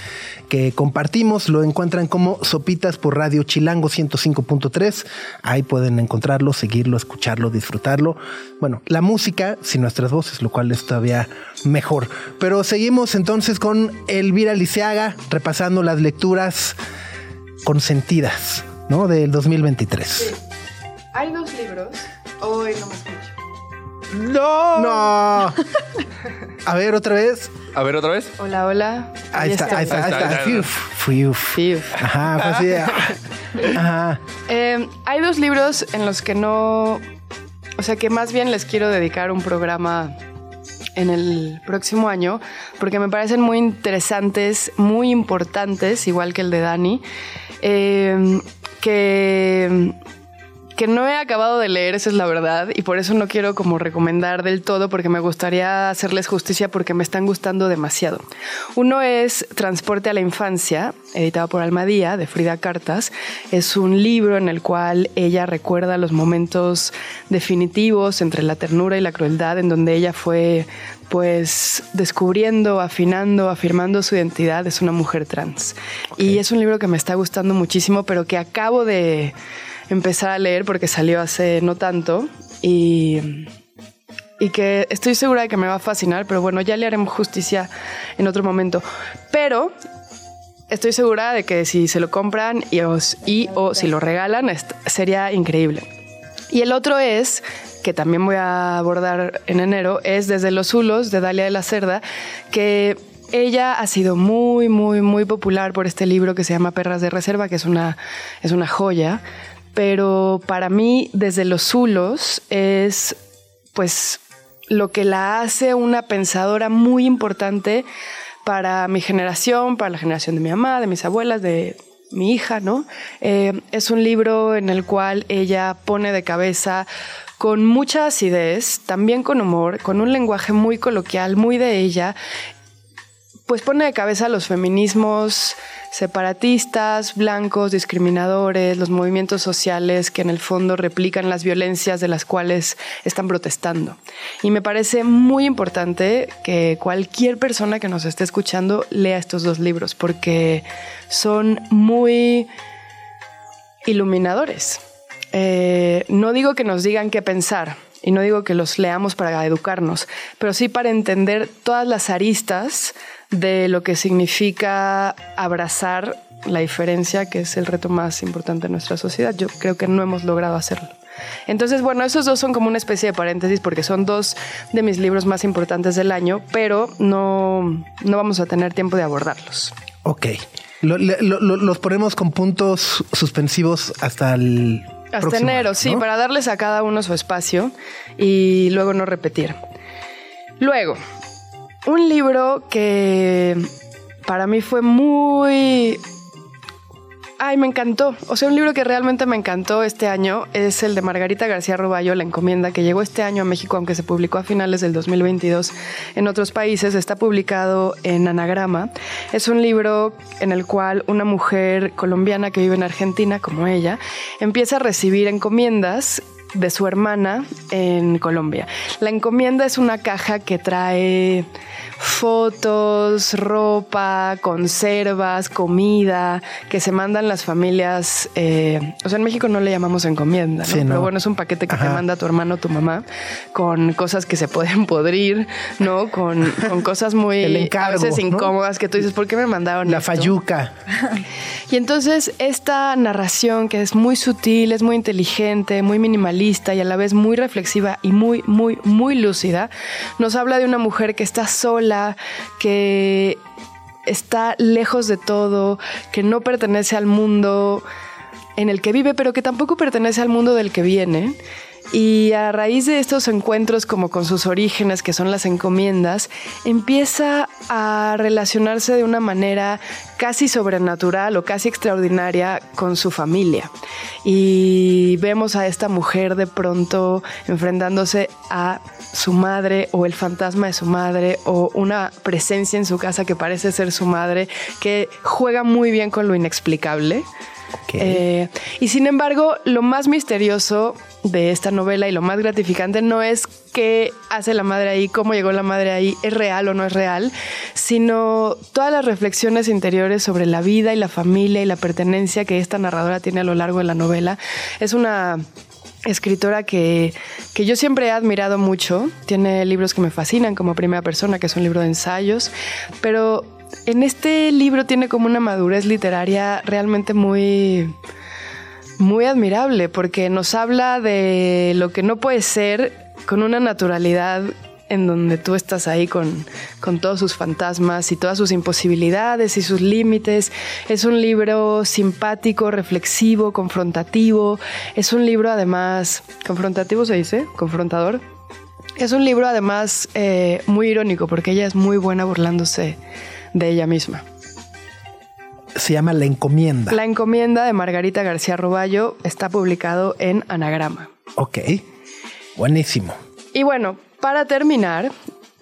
que compartimos. Lo encuentran como Sopitas por Radio Chilango 105.3. Ahí pueden encontrarlo, seguirlo, escucharlo, disfrutarlo. Bueno, la música sin nuestras voces, lo cual es todavía mejor. Pero seguimos entonces con Elvira Liceaga, repasando las lecturas consentidas, ¿no? Del 2023. Hay dos libros. Hoy no me escucho. No. No. A ver, otra vez. A ver, otra vez. Hola, hola. Ahí, está, ahí está, ahí está. Fiuf, fiuf. Fiuf. Ajá, pues sí. Ajá. Eh, hay dos libros en los que no. O sea, que más bien les quiero dedicar un programa en el próximo año, porque me parecen muy interesantes, muy importantes, igual que el de Dani, eh, que que no he acabado de leer, esa es la verdad, y por eso no quiero como recomendar del todo, porque me gustaría hacerles justicia porque me están gustando demasiado. Uno es Transporte a la Infancia, editado por Almadía, de Frida Cartas. Es un libro en el cual ella recuerda los momentos definitivos entre la ternura y la crueldad, en donde ella fue pues descubriendo, afinando, afirmando su identidad, es una mujer trans. Y es un libro que me está gustando muchísimo, pero que acabo de empezar a leer porque salió hace no tanto y, y que estoy segura de que me va a fascinar, pero bueno, ya le haremos justicia en otro momento. Pero estoy segura de que si se lo compran y, y o si lo regalan, sería increíble. Y el otro es, que también voy a abordar en enero, es Desde los Zulos de Dalia de la Cerda, que ella ha sido muy, muy, muy popular por este libro que se llama Perras de Reserva, que es una, es una joya pero para mí desde los Zulos es pues lo que la hace una pensadora muy importante para mi generación, para la generación de mi mamá, de mis abuelas, de mi hija, ¿no? Eh, es un libro en el cual ella pone de cabeza con mucha acidez, también con humor, con un lenguaje muy coloquial, muy de ella, pues pone de cabeza los feminismos separatistas, blancos, discriminadores, los movimientos sociales que en el fondo replican las violencias de las cuales están protestando. Y me parece muy importante que cualquier persona que nos esté escuchando lea estos dos libros porque son muy iluminadores. Eh, no digo que nos digan qué pensar, y no digo que los leamos para educarnos, pero sí para entender todas las aristas de lo que significa abrazar la diferencia, que es el reto más importante de nuestra sociedad. Yo creo que no hemos logrado hacerlo. Entonces, bueno, esos dos son como una especie de paréntesis porque son dos de mis libros más importantes del año, pero no, no vamos a tener tiempo de abordarlos. Ok. los ponemos con puntos suspensivos hasta el... Hasta enero, sí, para darles a cada uno su espacio y luego no repetir. Luego, un libro que para mí fue muy... Ay, me encantó. O sea, un libro que realmente me encantó este año es el de Margarita García Roballo, La Encomienda, que llegó este año a México, aunque se publicó a finales del 2022 en otros países. Está publicado en Anagrama. Es un libro en el cual una mujer colombiana que vive en Argentina, como ella, empieza a recibir encomiendas de su hermana en Colombia. La encomienda es una caja que trae fotos, ropa, conservas, comida, que se mandan las familias. Eh, o sea, en México no le llamamos encomienda, ¿no? Pero bueno, es un paquete que te manda tu hermano o tu mamá con cosas que se pueden podrir, ¿no? Con, cosas muy a incómodas que tú dices, ¿por qué me mandaron? La fayuca. y entonces esta narración que es muy sutil, es muy inteligente, muy minimalista y a la vez muy reflexiva y muy, muy, muy lúcida, nos habla de una mujer que está sola que está lejos de todo, que no pertenece al mundo en el que vive, pero que tampoco pertenece al mundo del que viene y a raíz de estos encuentros como con sus orígenes, que son las encomiendas, empieza a relacionarse de una manera casi sobrenatural o casi extraordinaria con su familia. Y vemos a esta mujer de pronto enfrentándose a su madre o el fantasma de su madre o una presencia en su casa que parece ser su madre, que juega muy bien con lo inexplicable Eh, y sin embargo, lo más misterioso de esta novela y lo más gratificante no es qué hace la madre ahí, cómo llegó la madre ahí, es real o no es real, sino todas las reflexiones interiores sobre la vida y la familia y la pertenencia que esta narradora tiene a lo largo de la novela. Es una escritora que, que, yo siempre he admirado mucho. Tiene libros que me fascinan, como Primera Persona, que es un libro de ensayos, pero en este libro tiene como una madurez literaria realmente muy, muy admirable, porque nos habla de lo que no puede ser con una naturalidad en donde tú estás ahí con, con, todos sus fantasmas y todas sus imposibilidades y sus límites. Es un libro simpático, reflexivo, confrontativo. Es un libro además, confrontativo se dice, confrontador. Es un libro además eh, muy irónico porque ella es muy buena burlándose de ella misma. Se llama La Encomienda. La Encomienda de Margarita García Roballo está publicado en Anagrama. Ok, buenísimo. Y bueno, para terminar,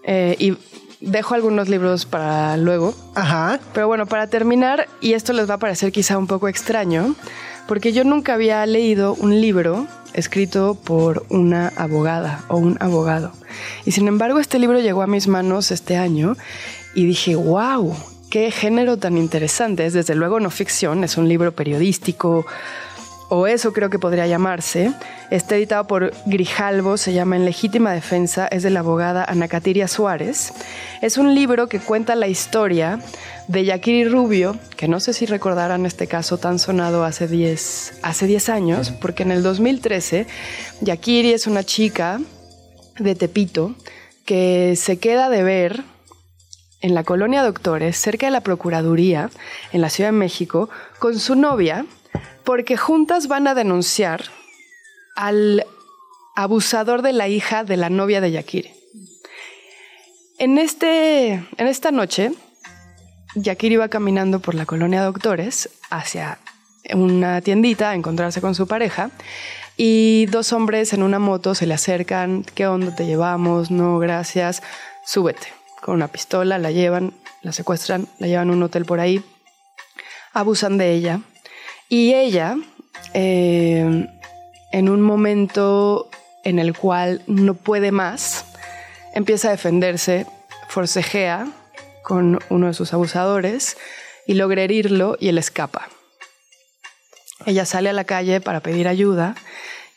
eh, y dejo algunos libros para luego. Ajá. Pero bueno, para terminar, y esto les va a parecer quizá un poco extraño, porque yo nunca había leído un libro escrito por una abogada o un abogado. Y sin embargo, este libro llegó a mis manos este año y dije, wow, qué género tan interesante. Es desde luego no ficción, es un libro periodístico, o eso creo que podría llamarse. Está editado por Grijalvo, se llama En legítima defensa, es de la abogada Ana Catiria Suárez. Es un libro que cuenta la historia de Yakiri Rubio, que no sé si recordarán este caso tan sonado hace 10 hace 10 años, porque en el 2013 Yakiri es una chica de Tepito que se queda de ver en la colonia Doctores, cerca de la Procuraduría, en la Ciudad de México, con su novia, porque juntas van a denunciar al abusador de la hija de la novia de Yakiri. En, este, en esta noche, Yakiri va caminando por la colonia Doctores hacia una tiendita a encontrarse con su pareja y dos hombres en una moto se le acercan, ¿qué onda te llevamos? No, gracias, súbete. Con una pistola la llevan, la secuestran, la llevan a un hotel por ahí, abusan de ella y ella, eh, en un momento en el cual no puede más, empieza a defenderse, forcejea con uno de sus abusadores y logra herirlo y él escapa. Ella sale a la calle para pedir ayuda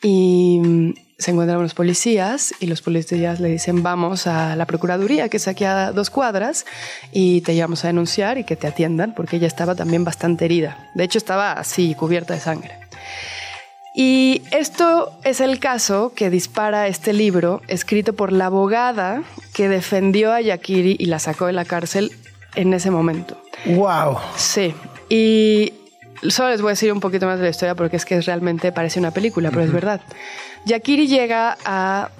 y se encuentran los policías y los policías le dicen vamos a la Procuraduría que es aquí a dos cuadras y te llevamos a denunciar y que te atiendan porque ella estaba también bastante herida. De hecho estaba así cubierta de sangre. Y esto es el caso que dispara este libro escrito por la abogada que defendió a Yakiri y la sacó de la cárcel en ese momento. ¡Wow! Sí. Y solo les voy a decir un poquito más de la historia porque es que realmente parece una película, pero es verdad. Yakiri llega a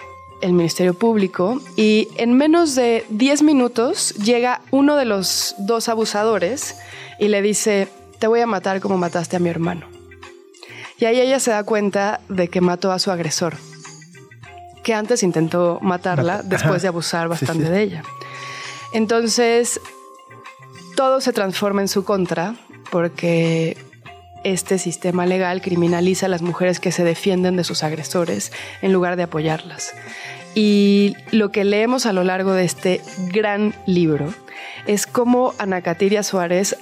el Ministerio Público y en menos de 10 minutos llega uno de los dos abusadores y le dice, te voy a matar como mataste a mi hermano. Y ahí ella se da cuenta de que mató a su agresor, que antes intentó matarla después de abusar bastante de ella. Entonces, todo se transforma en su contra porque este sistema legal criminaliza a las mujeres que se defienden de sus agresores en lugar de apoyarlas. Y lo que leemos a lo largo de este gran libro es cómo Ana Catiria Suárez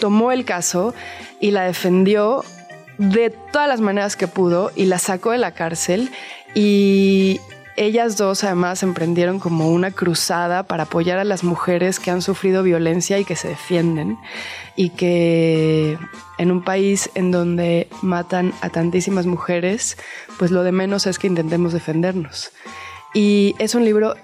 tomó el caso y la defendió de todas las maneras que pudo y la sacó de la cárcel y ellas dos además emprendieron como una cruzada para apoyar a las mujeres que han sufrido violencia y que se defienden y que en un país en donde matan a tantísimas mujeres, pues lo de menos es que intentemos defendernos. Y es un libro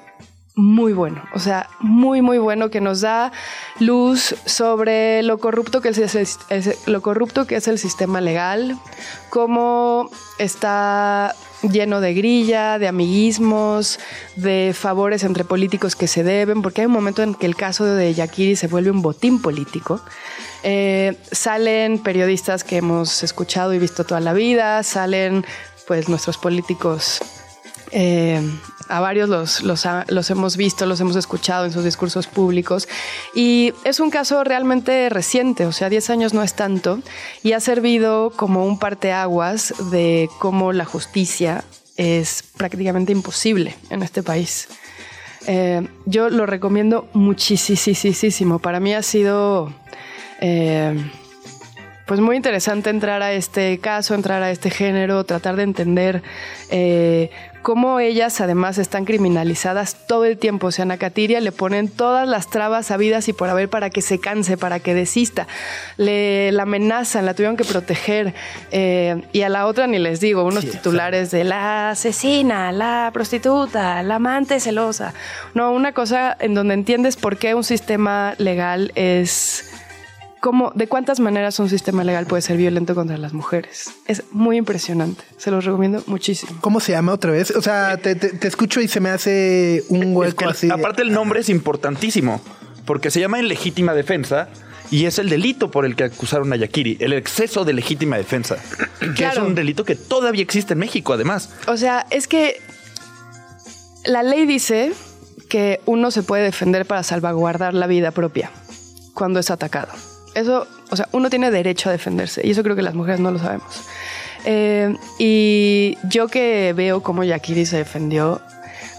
muy bueno, o sea, muy, muy bueno que nos da luz sobre lo corrupto que es el, lo corrupto que es el sistema legal, cómo está lleno de grilla, de amiguismos, de favores entre políticos que se deben, porque hay un momento en que el caso de Yakiri se vuelve un botín político. Eh, salen periodistas que hemos escuchado y visto toda la vida, salen pues nuestros políticos Eh, a varios los, los, hemos visto, los hemos escuchado en sus discursos públicos. Y es un caso realmente reciente, o sea, 10 años no es tanto, y ha servido como un parteaguas de cómo la justicia es prácticamente imposible en este país. Eh, yo lo recomiendo muchísimo. Para mí ha sido eh, pues muy interesante entrar a este caso, entrar a este género, tratar de entender cómo ellas además están criminalizadas todo el tiempo. O sea, a le ponen todas las trabas habidas y por haber para que se canse, para que desista. Le la amenazan, la tuvieron que proteger. eh, y a la otra ni les digo, unos Sí, o sea, titulares de la asesina, la prostituta, la amante celosa. No, una cosa en donde entiendes por qué un sistema legal es cómo, de cuántas maneras un sistema legal puede ser violento contra las mujeres. Es muy impresionante. Se los recomiendo muchísimo. ¿Cómo se llama otra vez? O sea, te, te- te escucho y se me hace un Es hueco que, así. aparte el nombre es importantísimo, porque se llama en legítima defensa y es el delito por el que acusaron a Yakiri, el exceso de legítima defensa, que Claro. es un delito que todavía existe en México, además. O sea, es que la ley dice que uno se puede defender para salvaguardar la vida propia cuando es atacado. Eso, o sea, uno tiene derecho a defenderse y eso creo que las mujeres no lo sabemos. Eh, y yo que veo cómo Yakiri se defendió,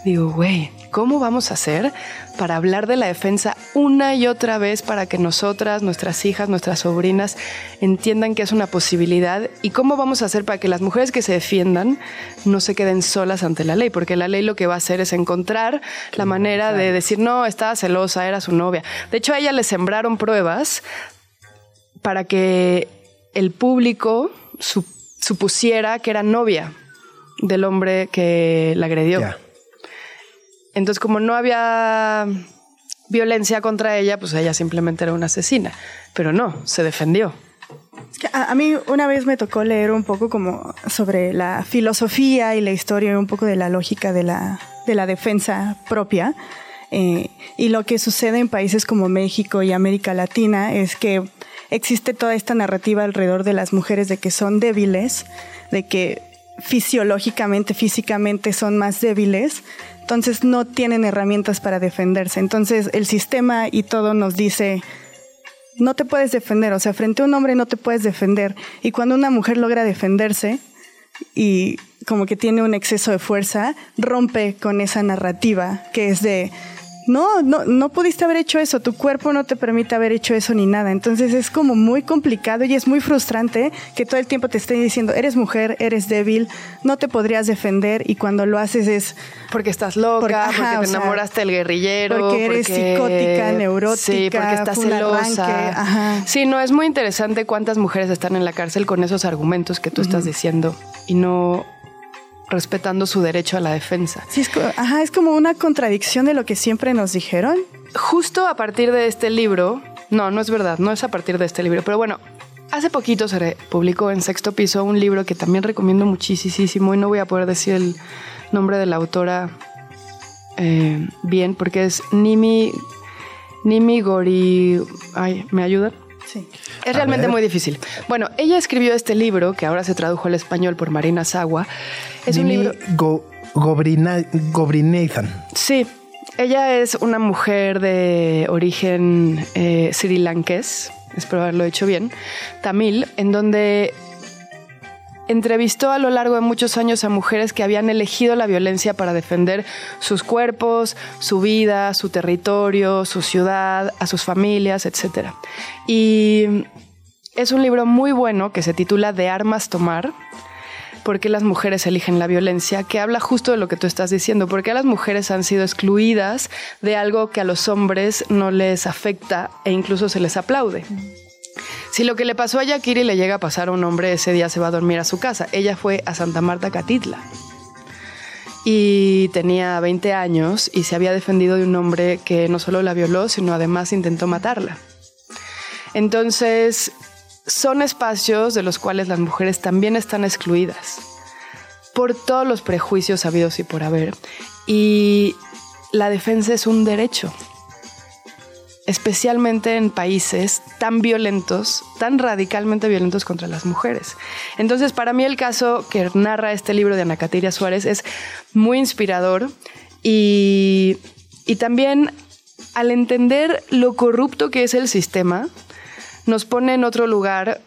digo, güey, ¿cómo vamos a hacer para hablar de la defensa una y otra vez para que nosotras, nuestras hijas, nuestras sobrinas entiendan que es una posibilidad? ¿Y cómo vamos a hacer para que las mujeres que se defiendan no se queden solas ante la ley? Porque la ley lo que va a hacer es encontrar la manera de decir, no, estaba celosa, era su novia. De hecho, a ella le sembraron pruebas para que el público su- supusiera que era novia del hombre que la agredió. Entonces, como no había violencia contra ella, pues ella simplemente era una asesina. Pero no, se defendió. Es que A, a mí una vez me tocó leer un poco como sobre la filosofía y la historia y un poco de la lógica de la, de la defensa propia. Eh, y lo que sucede en países como México y América Latina es que existe toda esta narrativa alrededor de las mujeres de que son débiles, de que fisiológicamente, físicamente son más débiles, entonces no tienen herramientas para defenderse. Entonces el sistema y todo nos dice, no te puedes defender, o sea, frente a un hombre no te puedes defender. Y cuando una mujer logra defenderse y como que tiene un exceso de fuerza, rompe con esa narrativa que es de, no, no, no pudiste haber hecho eso, tu cuerpo no te permite haber hecho eso ni nada. Entonces es como muy complicado y es muy frustrante que todo el tiempo te estén diciendo, eres mujer, eres débil, no te podrías defender y cuando lo haces es... Porque estás loca, Porque, ajá, te sea, enamoraste del guerrillero. porque eres psicótica, neurótica, Sí, porque estás celosa. ajá. Sí, no, es muy interesante cuántas mujeres están en la cárcel con esos argumentos que tú estás diciendo y no respetando su derecho a la defensa. Sí, es, ajá, es como una contradicción de lo que siempre nos dijeron. Justo a partir de este libro, no, no es verdad, no es a partir de este libro, pero bueno, hace poquito se publicó en Sexto Piso un libro que también recomiendo muchísimo y no voy a poder decir el nombre de la autora eh, bien porque es Nimi, Nimi Gori... Ay, ¿me ayudan? Sí. Es A realmente ver. muy difícil. Bueno, ella escribió este libro que ahora se tradujo al español por Marina Sagua. Es un libro... Go- Gobrina- Gobrinathan. Sí, ella es una mujer de origen eh, sri lankés, espero haberlo hecho bien, tamil, en donde entrevistó a lo largo de muchos años a mujeres que habían elegido la violencia para defender sus cuerpos, su vida, su territorio, su ciudad, a sus familias, etc. Y es un libro muy bueno que se titula De armas tomar, por qué las mujeres eligen la violencia, que habla justo de lo que tú estás diciendo, por qué las mujeres han sido excluidas de algo que a los hombres no les afecta e incluso se les aplaude. Si lo que le pasó a Yakiri le llega a pasar a un hombre, ese día se va a dormir a su casa. Ella fue a Santa Marta, Catitla. Y tenía 20 años y se había defendido de un hombre que no solo la violó, sino además intentó matarla. Entonces, son espacios de los cuales las mujeres también están excluidas por todos los prejuicios habidos y por haber. Y la defensa es un derecho. Especialmente en países tan violentos, tan radicalmente violentos contra las mujeres. Entonces, para mí el caso que narra este libro de Ana Catiria Suárez es muy inspirador y, y también al entender lo corrupto que es el sistema, nos pone en otro lugar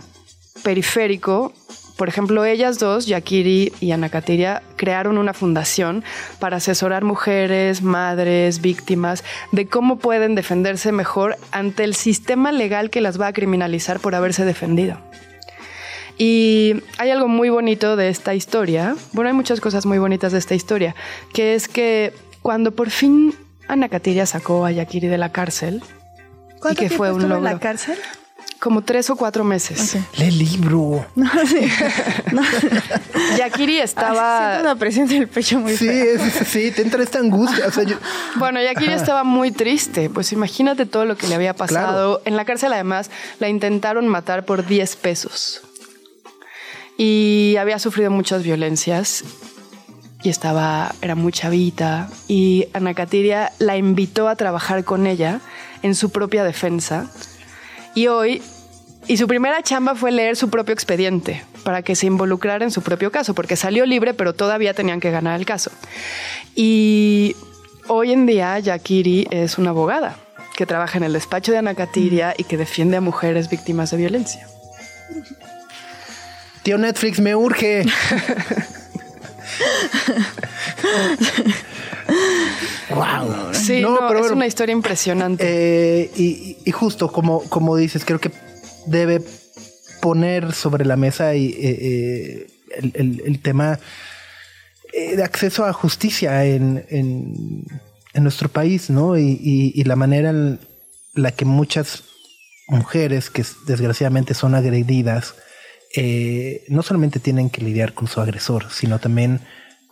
periférico por ejemplo, ellas dos, Yakiri y Ana Katiria, crearon una fundación para asesorar mujeres, madres, víctimas, de cómo pueden defenderse mejor ante el sistema legal que las va a criminalizar por haberse defendido. Y hay algo muy bonito de esta historia, bueno, hay muchas cosas muy bonitas de esta historia, que es que cuando por fin Ana Katiria sacó a Yakiri de la cárcel, y que fue un logro. en la cárcel? Como tres o cuatro meses. Lee el libro. No, sí. Yakiri estaba. Siento una presión en el pecho muy Sí, sí, te entra esta angustia. Bueno, Yakiri estaba muy triste. Pues imagínate todo lo que le había pasado. En la cárcel, además, la intentaron matar por 10 pesos. Y había sufrido muchas violencias. Y estaba, era muy chavita. Y Ana Katiria la invitó a trabajar con ella en su propia defensa y hoy, y su primera chamba fue leer su propio expediente para que se involucrara en su propio caso, porque salió libre, pero todavía tenían que ganar el caso. Y hoy en día Yakiri es una abogada que trabaja en el despacho de Anacatiria y que defiende a mujeres víctimas de violencia. Tío Netflix, me urge. wow. Sí, no, es una historia impresionante. Eh, y, justo como, como dices, creo que debe poner sobre la mesa y, eh, eh, el, tema de acceso a justicia en, en, nuestro país, ¿no? Y, la manera en la que muchas mujeres que desgraciadamente son agredidas, no solamente tienen que lidiar con su agresor, sino también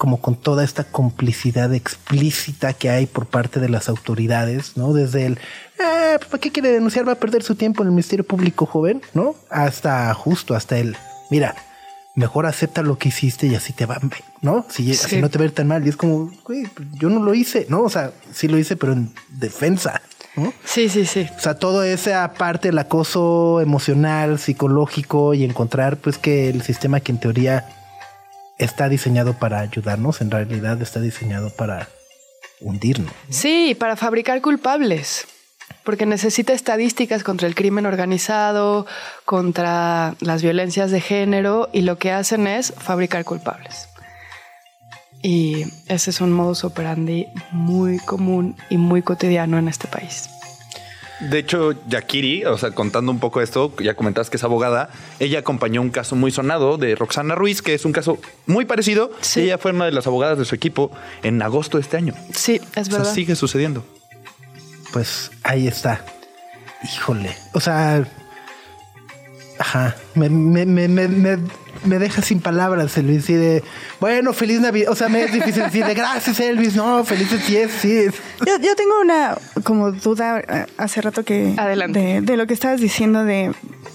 como con toda esta complicidad explícita que hay por parte de las autoridades, ¿no? Desde el, eh, ¿para qué quiere denunciar? Va a perder su tiempo en el Ministerio Público joven, ¿no? Hasta justo, hasta el, mira, mejor acepta lo que hiciste y así te va, ¿no? Si, no te ve tan mal. Y es como, güey, yo no lo hice, ¿no? O sea, sí lo hice, pero en defensa. ¿no? Sí, sí, sí. O sea, todo esa parte del acoso emocional, psicológico y encontrar pues que el sistema que en teoría está diseñado para ayudarnos, en realidad está diseñado para hundirnos. Sí, para fabricar culpables, porque necesita estadísticas contra el crimen organizado, contra las violencias de género, y lo que hacen es fabricar culpables. Y ese es un modus operandi muy común y muy cotidiano en este país. De hecho, Yakiri, o sea, contando un poco esto, ya comentabas que es abogada, ella acompañó un caso muy sonado de Roxana Ruiz, que es un caso muy parecido. Ella fue una de las abogadas de su equipo en agosto de este año. Sí, es verdad. sigue sucediendo. Pues ahí está. Híjole. O sea, ajá, me, me, me, me me deja sin palabras, Elvis. Y de, bueno, feliz Navidad. O sea, me es difícil decir de gracias, Elvis. No, felices sí. Yo, yo, tengo una como duda eh, hace rato que. Adelante. De, lo que estabas diciendo de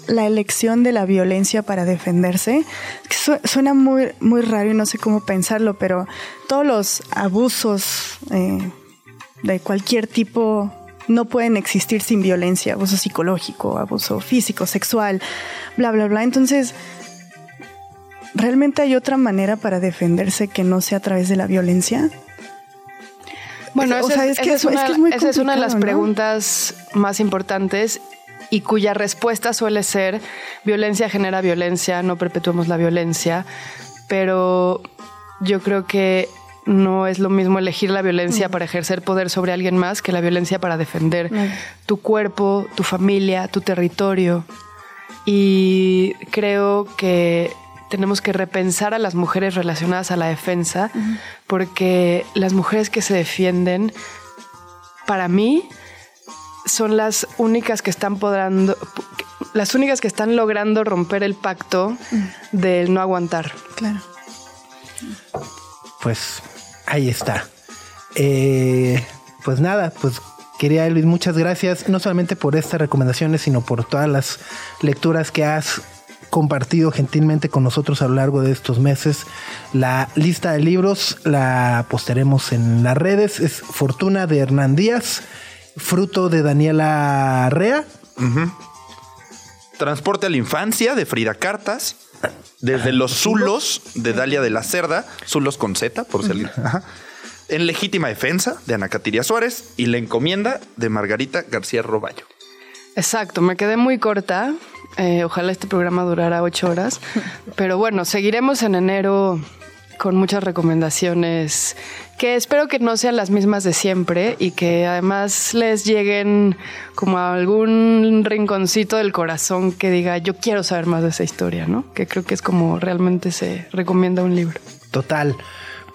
la elección de la violencia para defenderse. suena muy, muy raro y no sé cómo pensarlo, pero todos los abusos eh, de cualquier tipo no pueden existir sin violencia, abuso psicológico, abuso físico, sexual, bla, bla, bla. Entonces, ¿realmente hay otra manera para defenderse que no sea a través de la violencia? Bueno, esa, es, que es, una, esa es una de las preguntas más importantes y cuya respuesta suele ser violencia genera violencia, no perpetuemos la violencia, pero yo creo que no es lo mismo elegir la violencia mm. para ejercer poder sobre alguien más que la violencia para defender tu cuerpo, tu familia, tu territorio. Y creo que tenemos que repensar a las mujeres relacionadas a la defensa, porque las mujeres que se defienden, para mí, son las únicas que están podando, las únicas que están logrando romper el pacto del no aguantar. Claro. Pues ahí está. Eh, pues nada, pues quería Luis, muchas gracias, no solamente por estas recomendaciones, sino por todas las lecturas que has compartido gentilmente con nosotros a lo largo de estos meses. La lista de libros la posteremos en las redes. Es Fortuna de Hernán Díaz. Fruto de Daniela Rea. Transporte a la infancia de Frida Cartas. Desde los Zulos de Dalia de la Cerda. Zulos con Z, por si alguien. Ajá. En Legítima Defensa de Ana Catiria Suárez. Y La Encomienda de Margarita García Roballo. Exacto, me quedé muy corta. Eh, ojalá este programa durara ocho horas. Pero bueno, seguiremos en enero con muchas recomendaciones que espero que no sean las mismas de siempre y que además les lleguen como a algún rinconcito del corazón que diga yo quiero saber más de esa historia, ¿no? Que creo que es como realmente se recomienda un libro. Total.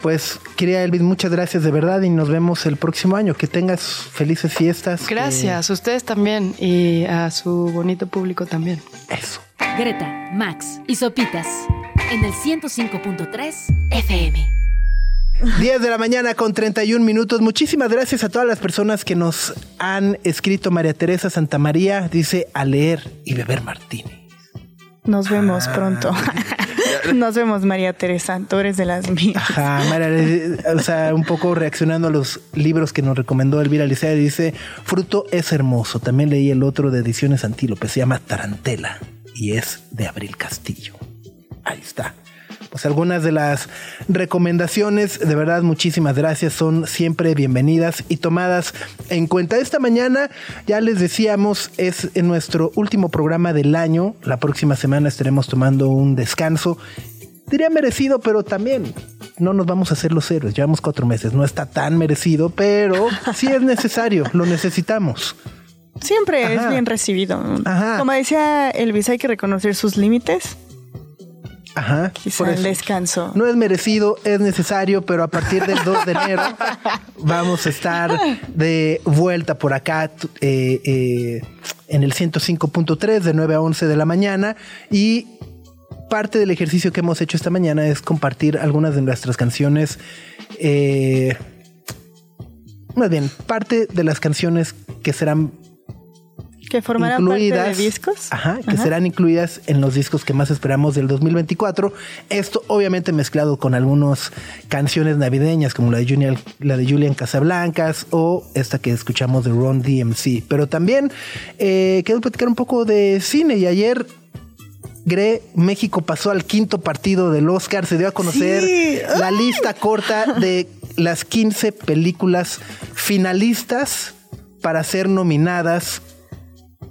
Pues, querida Elvis, muchas gracias de verdad y nos vemos el próximo año. Que tengas felices fiestas. Gracias, ustedes también y a su bonito público también. Eso. Greta, Max y Sopitas en el 105.3 FM. 10 de la mañana con 31 minutos. Muchísimas gracias a todas las personas que nos han escrito. María Teresa Santamaría dice a leer y beber martini. Nos vemos pronto. Nos vemos, María Teresa. Tú eres de las mías. Ajá, María, o sea, un poco reaccionando a los libros que nos recomendó Elvira Licea, dice, Fruto es hermoso. También leí el otro de Ediciones Antílope, se llama Tarantela y es de Abril Castillo. Ahí está. Pues algunas de las recomendaciones, de verdad, muchísimas gracias, son siempre bienvenidas y tomadas en cuenta. Esta mañana, ya les decíamos, es en nuestro último programa del año. La próxima semana estaremos tomando un descanso. Diría merecido, pero también no nos vamos a hacer los héroes. Llevamos cuatro meses, no está tan merecido, pero sí es necesario, lo necesitamos. Siempre Ajá. es bien recibido. Ajá. Como decía Elvis, hay que reconocer sus límites. Ajá. Quizá por el descanso. No es merecido, es necesario, pero a partir del 2 de enero vamos a estar de vuelta por acá eh, eh, en el 105.3 de 9 a 11 de la mañana y parte del ejercicio que hemos hecho esta mañana es compartir algunas de nuestras canciones. eh, más bien, parte de las canciones que serán Que formarán parte de discos. Ajá, que Ajá. serán incluidas en los discos que más esperamos del 2024. Esto obviamente mezclado con algunas canciones navideñas como la de Julian, la de Julian Casablancas o esta que escuchamos de Ron DMC. Pero también eh, quiero platicar un poco de cine y ayer Gre, México pasó al quinto partido del Oscar, se dio a conocer Sí. la lista corta de las 15 películas finalistas para ser nominadas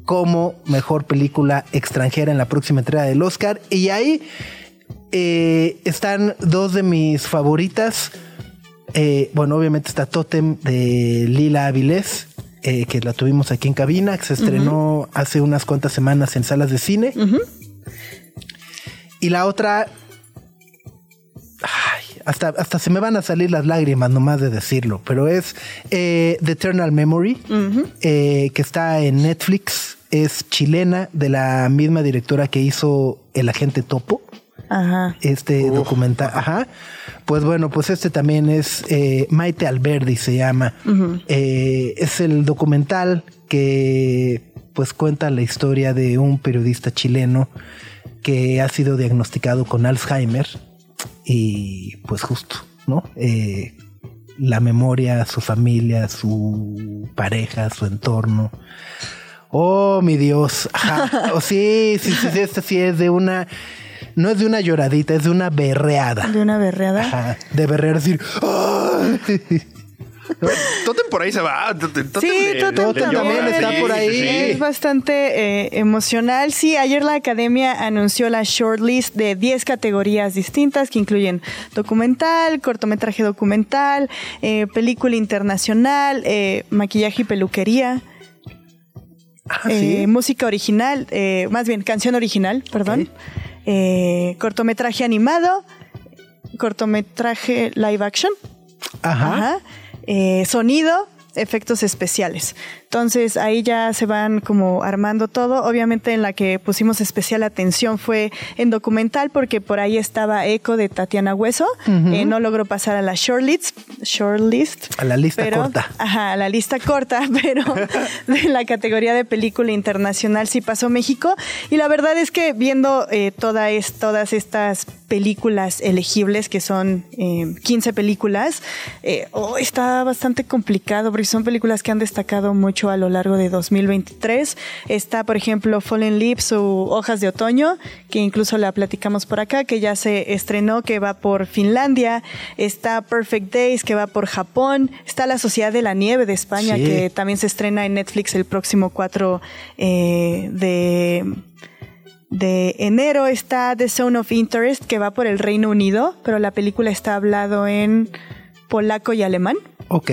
como mejor película extranjera en la próxima entrega del Oscar. Y ahí eh, están dos de mis favoritas. Eh, bueno, obviamente está Totem de Lila Avilés, eh, que la tuvimos aquí en cabina, que se estrenó hace unas cuantas semanas en salas de cine. Y la otra. Hasta, hasta se me van a salir las lágrimas nomás de decirlo, pero es eh, The Eternal Memory, eh, que está en Netflix, es chilena, de la misma directora que hizo El Agente Topo Ajá. este documental. Ajá. Pues bueno, pues este también es eh, Maite Alberdi se llama. Eh, es el documental que pues cuenta la historia de un periodista chileno que ha sido diagnosticado con Alzheimer y pues justo, ¿no? Eh, la memoria, su familia, su pareja, su entorno. Oh, mi Dios. Ajá. Oh, sí, sí, sí, sí, esta sí es de una. No es de una lloradita, es de una berreada. De una berreada. Ajá. De berrear, decir. "Ay". Totem por ahí se va. Totem Sí, le- Totem le- le también está sí, por ahí. sí. Es bastante eh, emocional. Sí, ayer la academia anunció la shortlist de 10 categorías distintas que incluyen documental, cortometraje documental, eh, película internacional, eh, maquillaje y peluquería. Ah, sí. música original, más bien canción original, perdón, cortometraje animado, cortometraje live action, Ajá. Ajá. Eh, sonido, efectos especiales. Entonces ahí ya se van como armando todo. Obviamente en la que pusimos especial atención fue en documental porque por ahí estaba Eco de Tatiana Hueso. Eh, no logró pasar a la shortlist. shortlist A la lista pero- corta. Ajá, a la lista corta, pero de la categoría de película internacional sí pasó México. Y la verdad es que viendo eh, toda es- todas estas películas elegibles, que son eh, 15 películas, eh, oh, está bastante complicado porque son películas que han destacado mucho a lo largo de 2023. Está, por ejemplo, Fallen Leaves o Hojas de Otoño, que incluso la platicamos por acá, que ya se estrenó, que va por Finlandia. Está Perfect Days, que va por Japón. Está La Sociedad de la Nieve de España, Sí. que también se estrena en Netflix el próximo 4 eh, de de enero está The Zone of Interest, que va por el Reino Unido, pero la película está hablado en polaco y alemán. Ok.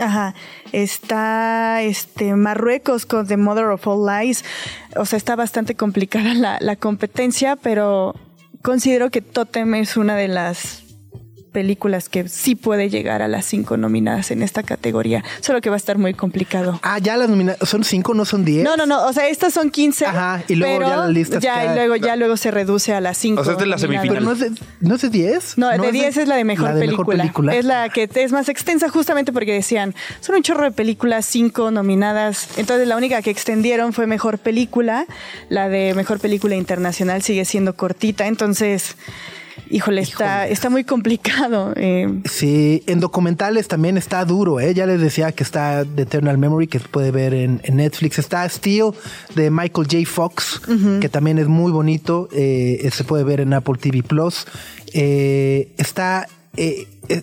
Ajá. Está este Marruecos con The Mother of All Lies. O sea, está bastante complicada la, la competencia, pero considero que Totem es una de las películas que sí puede llegar a las cinco nominadas en esta categoría. Solo que va a estar muy complicado. Ah, ya las nominadas. ¿Son cinco, no son diez? No, no, no. O sea, estas son 15. Ajá, y luego pero ya la lista Ya, queda- y luego, ya luego se reduce a las 5. O sea, es la semifinal. Pero no es de, ¿no es de diez. No, de 10 es la de, mejor, la de película. película. Es la que es más extensa justamente porque decían, son un chorro de películas, cinco nominadas. Entonces la única que extendieron fue mejor película. La de mejor película internacional sigue siendo cortita. Entonces, híjole, está, está muy complicado. eh, Sí, en documentales también está duro, ¿eh? Ya les decía que está The Eternal Memory, que se puede ver en, en Netflix. Está Steel, de Michael J. Fox, que también es muy bonito. eh, se puede ver en Apple TV Plus. Eh, está eh, eh,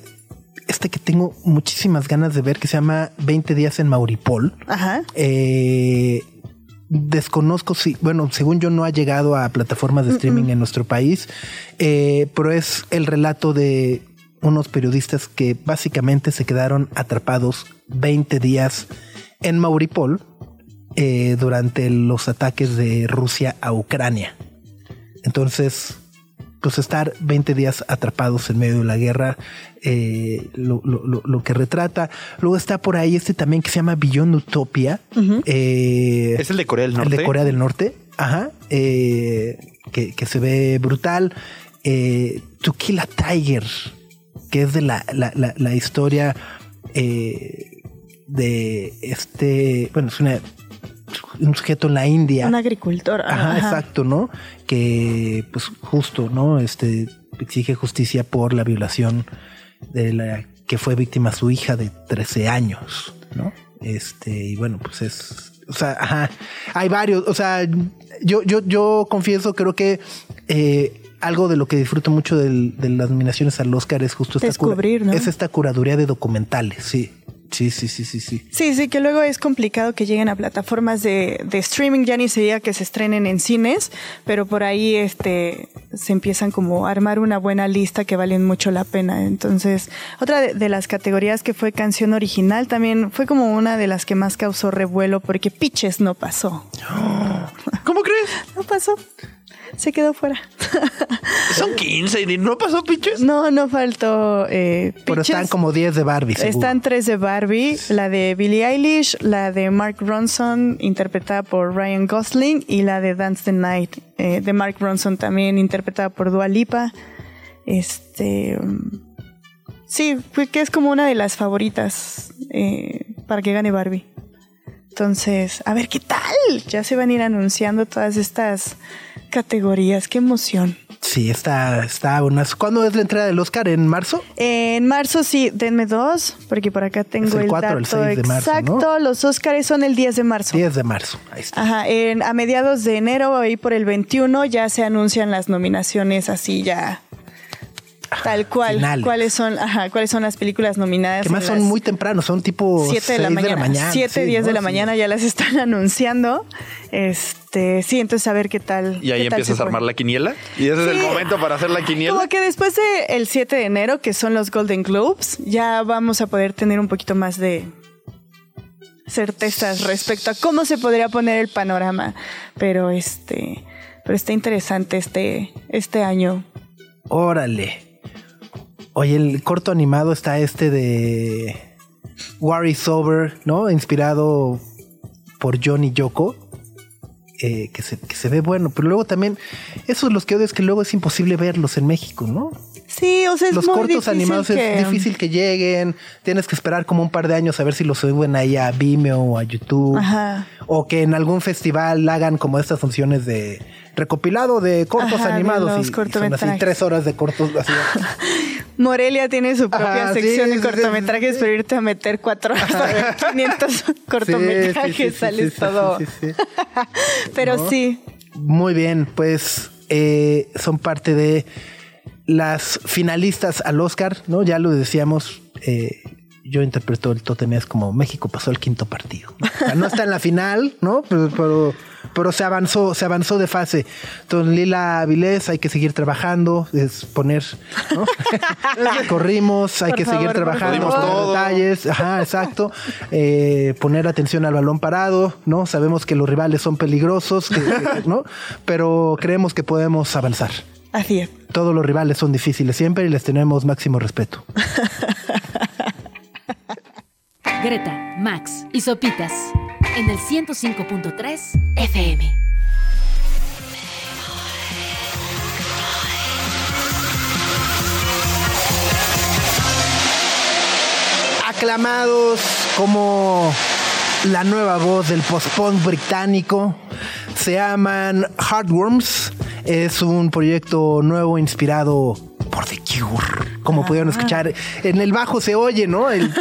este que tengo muchísimas ganas de ver, que se llama 20 días en Mauripol. ajá. Eh, desconozco si, bueno, según yo no ha llegado a plataformas de streaming en nuestro país, eh, pero es el relato de unos periodistas que básicamente se quedaron atrapados 20 días en Mauripol eh, durante los ataques de Rusia a Ucrania. Entonces, pues estar 20 días atrapados en medio de la guerra, eh, lo, lo- lo- lo que retrata. Luego está por ahí este también que se llama Beyond Utopia. eh, Es el de Corea del Norte. el de Corea del Norte. Ajá. eh, que, que se ve brutal. Eh, To Kill a Tiger, que es de la, la, la- la historia eh, de este. Bueno, es una, un sujeto en la India. Un agricultor. Ajá, ajá. exacto, ¿no? Que pues justo, ¿no? Este exige justicia por la violación de la que fue víctima su hija de 13 años, ¿no? Este, y bueno, pues es, o sea, ajá, hay varios, o sea, yo, yo, yo confieso, creo que eh, algo de lo que disfruto mucho del- de las nominaciones al Oscar es justo esta cura- Descubrir, ¿no? es esta curaduría de documentales, sí. Sí, sí, sí, sí, sí. Sí, sí, que luego es complicado que lleguen a plataformas de, de streaming, ya ni sería que se estrenen en cines, pero por ahí este se empiezan como a armar una buena lista que valen mucho la pena. Entonces, otra de, de las categorías que fue canción original también fue como una de las que más causó revuelo porque Pitches no pasó. ¿Cómo crees? No pasó. Se quedó fuera. Son 15 y no pasó pinches. No, no faltó eh, Pero están como 10 de Barbie, seguro. Están tres de Barbie, la de Billie Eilish, la de Mark Ronson, interpretada por Ryan Gosling, y la de Dance the Night, eh, de Mark Ronson, también interpretada por Dua Lipa. Este. mm, Sí, fue que es como una de las favoritas eh, para que gane Barbie. Entonces, a ver qué tal. Ya se van a ir anunciando todas estas categorías. Qué emoción. Sí, está, está unas. ¿Cuándo es la entrega del Oscar? ¿En marzo? En marzo sí, denme dos, porque por acá tengo Es el el, 4 o el dato 6 de marzo, ¿no? exacto. Los Óscares son el 10 de marzo. 10 de marzo. Ahí está. Ajá, en- a mediados de enero, ahí por el 21, ya se anuncian las nominaciones así ya. Tal cual. finales. ¿Cuáles son, ajá, cuáles son las películas nominadas? Que más son muy temprano, son tipo 7 de la 6 mañana. 7, sí, 10 de ¿no? la Sí. mañana ya las están anunciando. Este, sí, entonces a ver qué tal. Y ahí empiezas a armar la quiniela. Y ese es el momento para hacer la quiniela. Como que después del 7 de enero, que son los Golden Globes, ya vamos a poder tener un poquito más de certezas respecto a cómo se podría poner el panorama. Pero este, pero está interesante este, este año. Órale. Oye, el corto animado está este de War is Over, ¿no? Inspirado por Johnny Yoko. eh, que, se, que se ve bueno, pero luego también, esos los que odio es que luego es imposible verlos en México, ¿no? Sí, o sea, es los muy cortos difícil animados que- es difícil que lleguen, tienes que esperar como un par de años a ver si los suben ahí a Vimeo o a YouTube. Ajá. O que en algún festival hagan como estas funciones de recopilado de cortos Ajá, de animados. y- y son así tres horas de cortos. así. Morelia tiene su propia Ajá, sección sí, de cortometrajes, sí. pero irte a meter cuatro horas a ver 500 cortometrajes, sales todo. Pero sí, Muy bien, pues eh, son parte de las finalistas al Oscar, ¿no? Ya lo decíamos. eh, yo interpreto el Totemías como México pasó el quinto partido. ¿no? O sea, no está en la final, ¿no? Pero, pero, pero se avanzó, se avanzó de fase. Entonces, Lila Avilés, hay que seguir trabajando, es poner, ¿no? Corrimos, hay Por que favor, seguir trabajando Todo. detalles, ajá, exacto. Eh, poner atención al balón parado, ¿no? Sabemos que los rivales son peligrosos, que- que- ¿no? Pero creemos que podemos avanzar. así es. Todos los rivales son difíciles siempre y les tenemos máximo respeto. Greta, Max y Sopitas en el 105.3 FM. Aclamados como la nueva voz del post-punk británico, se llaman Heartworms. Es un proyecto nuevo inspirado por The Cure. Como pudieron escuchar, en el bajo se oye, ¿no? El.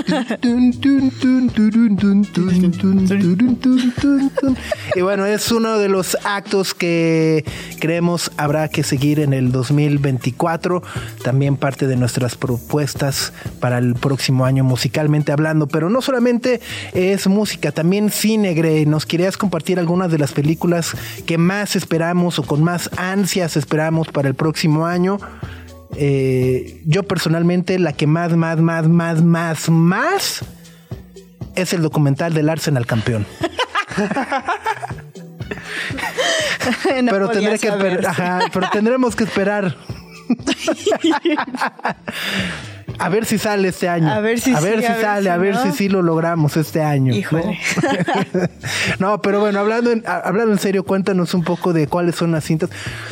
Y bueno, es uno de los actos que creemos habrá que seguir en el 2024. También parte de nuestras propuestas para el próximo año musicalmente hablando. Pero no solamente es música, también cine, Grey. ¿Nos querías compartir algunas de las películas que más esperamos o con más ansias esperamos para el próximo año? Eh, yo personalmente la que más, más, más, más, más, más es el documental del Arsenal campeón. No pero, tendré que ajá, pero tendremos que esperar. A ver si sale este año. A ver si a ver sí, si a ver sale, si a ver no. si sí lo logramos este año. ¿no? Híjole. No, pero bueno, hablando en, hablando en serio, cuéntanos un poco de cuáles son las cintas.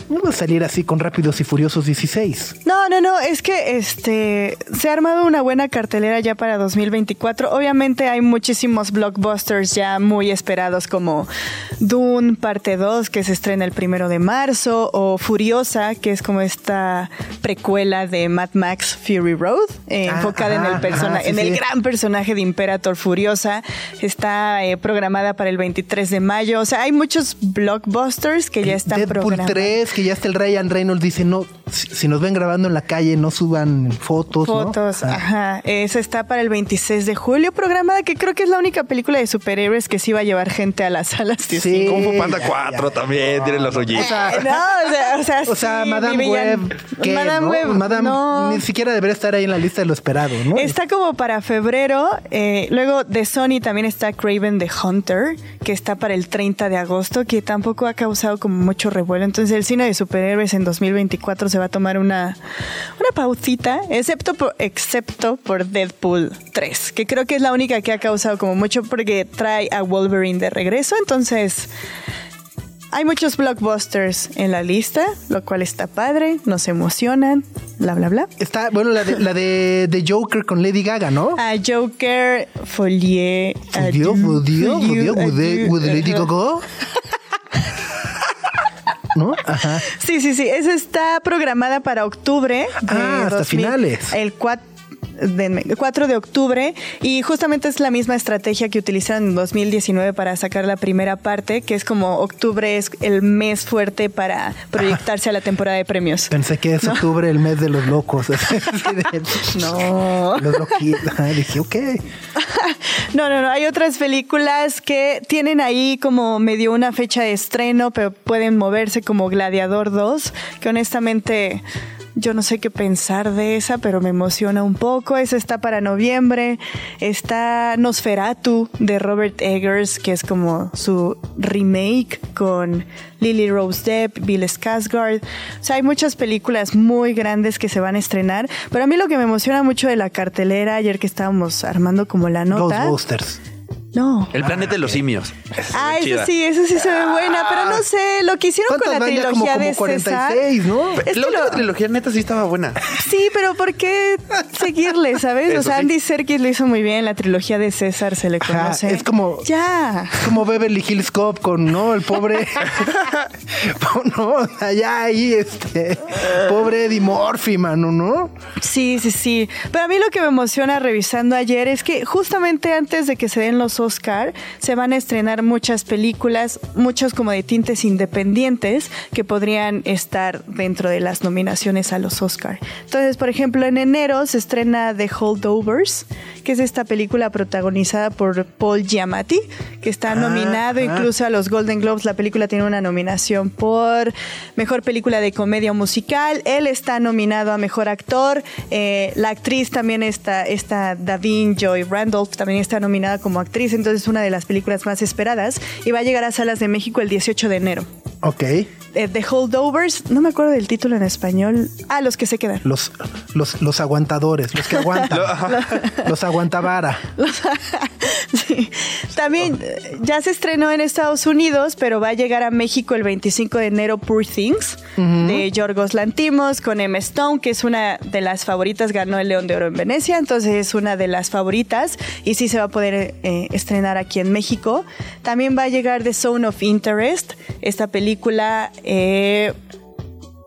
No va a salir así con Rápidos y Furiosos 16. No, no, no, es que este se ha armado una buena cartelera ya para 2024. Obviamente hay muchísimos blockbusters ya muy esperados como Dune parte 2 que se estrena el primero de marzo o Furiosa que es como esta precuela de Mad Max Fury Road eh, Ah, enfocada en el persona sí, en el sí. gran personaje de Imperator Furiosa está eh, programada para el 23 de mayo. O sea, hay muchos blockbusters que ya están Deadpool programados. 3, que ya está el Ryan Reynolds, dice, no, si, si nos ven grabando en la calle, no suban fotos. ¿no? Fotos, Ah. ajá. Esa está para el 26 de julio, programada que creo que es la única película de superhéroes que sí va a llevar gente a las salas Sí. cine. Kung Fu Panda ya, 4 ya. también, tiene los rollitos. Eh, no, o sea, o sea, O sea, sí, Madame Web, ¿qué, Madame no? Web, Madame no. ni siquiera debería estar ahí en la lista de lo esperado, ¿no? Está como para febrero. eh, luego de Sony también está Craven the Hunter, que está para el 30 de agosto, que tampoco ha causado como mucho revuelo. Entonces el cine de superhéroes en 2024 se va a tomar una, una pausita, excepto por, excepto por Deadpool 3, que creo que es la única que ha causado como mucho porque trae a Wolverine de regreso. Entonces... Hay muchos blockbusters en la lista, lo cual está padre, nos emocionan, bla, bla, bla. Está, bueno, la de, la de, de Joker con Lady Gaga, ¿no? A Joker, Folie. Fudió, adieu, fudió, fudió, fudió, with the- adieu, with the Lady. Gaga. ¿No? Ajá. Sí, sí, sí. Esa está programada para octubre. de Ah, hasta finales. El 4. 4 de octubre y justamente es la misma estrategia que utilizaron en 2019 para sacar la primera parte, que es como octubre es el mes fuerte para proyectarse a la temporada de premios. Pensé que es octubre, el mes de los locos. De- No. Los loquitos. Dije, ok. No, no, no. Hay otras películas que tienen ahí como medio una fecha de estreno, pero pueden moverse como Gladiador 2, que honestamente yo no sé qué pensar de esa, pero me emociona un poco. Esa está para noviembre. Está Nosferatu de Robert Eggers, que es como su remake con Lily Rose Depp, Bill Skarsgård. O sea, hay muchas películas muy grandes que se van a estrenar, pero a mí lo que me emociona mucho de la cartelera, ayer que estábamos armando como la nota, Ghostbusters. No. El planeta de los simios. Ah, eso sí, eso sí se ve buena, pero no sé, lo que hicieron con la ¿Cuántas van ya? trilogía Como, de como César. 46, ¿no? Es que la última lo- trilogía neta sí estaba buena. Sí, pero ¿por qué seguirle, sabes? Eso o sea, sí. Andy Serkis lo hizo muy bien, la trilogía de César se le Ajá, conoce. es como- Ya. Es como Beverly Hills Cop con, ¿no? El pobre. no, ya ahí, este. Pobre Eddie Murphy, mano, ¿no? Sí, sí, sí. Pero a mí lo que me emociona revisando ayer es que justamente antes de que se den los Oscar, se van a estrenar muchas películas, muchos como de tintes independientes que podrían estar dentro de las nominaciones a los Oscar. Entonces, por ejemplo, en enero se estrena The Holdovers, que es esta película protagonizada por Paul Giamatti, que está nominado ah. incluso a los Golden Globes. La película tiene una nominación por Mejor Película de Comedia Musical. Él está nominado a Mejor Actor. Eh, la actriz también está, está Davine Joy Randolph, también está nominada como actriz. Entonces es una de las películas más esperadas y va a llegar a salas de México el 18 de enero. Ok. Eh, The Holdovers, no me acuerdo del título en español. Ah, los que se quedan. Los, los, los aguantadores, los que aguantan. los aguantavara. Sí. También ya se estrenó en Estados Unidos, pero va a llegar a México el 25 de enero Poor Things de Yorgos Lantimos con Emma Stone, que es una de las favoritas, ganó el León de Oro en Venecia, entonces es una de las favoritas y sí se va a poder eh, estrenar aquí en México. También va a llegar The Zone of Interest, esta película eh,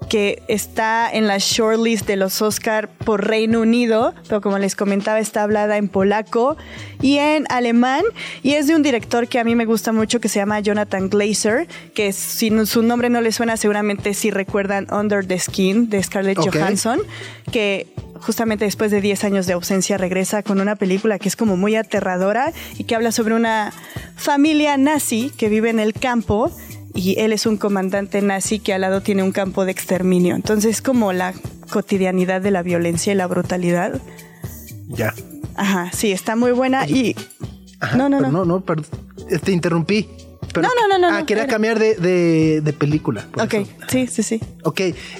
que está en la shortlist de los Oscar por Reino Unido, pero como les comentaba está hablada en polaco y en alemán y es de un director que a mí me gusta mucho que se llama Jonathan Glazer, que si su nombre no le suena seguramente si recuerdan Under the Skin de Scarlett. Johansson, que justamente después de 10 años de ausencia regresa con una película que es como muy aterradora y que habla sobre una familia nazi que vive en el campo y él es un comandante nazi que al lado tiene un campo de exterminio. Entonces, como la cotidianidad de la violencia y la brutalidad. Ya. Ajá, sí, está muy buena y... Ajá, no, no, no. no, no, perdón. Te interrumpí. Pero- No, no, no, no, Ah, quería cambiar de, de, de película. Ok, eso. sí, sí, sí. Ok,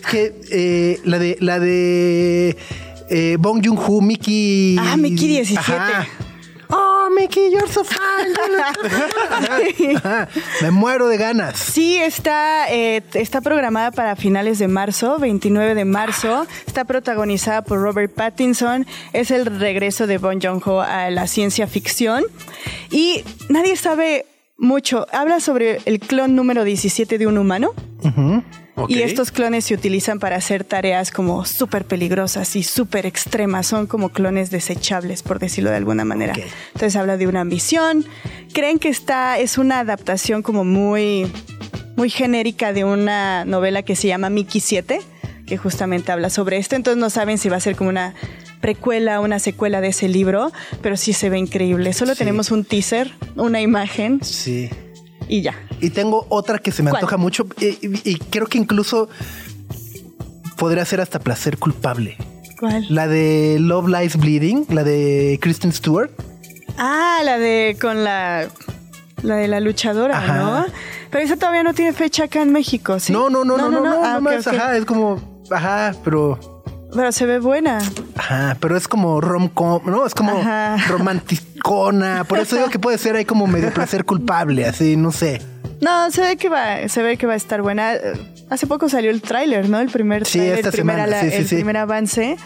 que eh, la de la de eh, Bong Joon Ho, Mickey. Ah, Mickey 17. Ajá. Oh, Mickey, you're so fine. Me muero de ganas. Sí, está, eh, está programada para finales de marzo, 29 de marzo. Está protagonizada por Robert Pattinson. Es el regreso de Bon Joon-ho a la ciencia ficción. Y nadie sabe mucho. Habla sobre el clon número 17 de un humano. Y estos clones se utilizan para hacer tareas como súper peligrosas y súper extremas. Son como clones desechables, por decirlo de alguna manera. Entonces habla de una ambición. Creen que esta es una adaptación como muy, muy genérica de una novela que se llama Mickey 7, que justamente habla sobre esto. Entonces no saben si va a ser como una precuela, una secuela de ese libro, pero sí se ve increíble. Solo Sí. tenemos un teaser, una imagen Sí. y ya. Y tengo otra que se me ¿Cuál? antoja mucho y, y- y creo que incluso podría ser hasta placer culpable. ¿Cuál? La de Love Lies Bleeding, la de Kristen Stewart. Ah, la de con la la de la luchadora, Ajá. ¿no? Pero esa todavía no tiene fecha acá en México, ¿sí? No, no, no, no, no, no, Ah, no más, ajá, es como, ajá, pero, Pero se ve buena. ajá, pero es como rom-com, ¿no? Es como Ajá. romanticona, por eso digo que puede ser ahí como medio placer culpable, así, no sé. No, se ve que va, se ve que va a estar buena. Hace poco salió el tráiler, ¿no? El primer Sí, esta el primer, semana, sí, sí, el primer avance.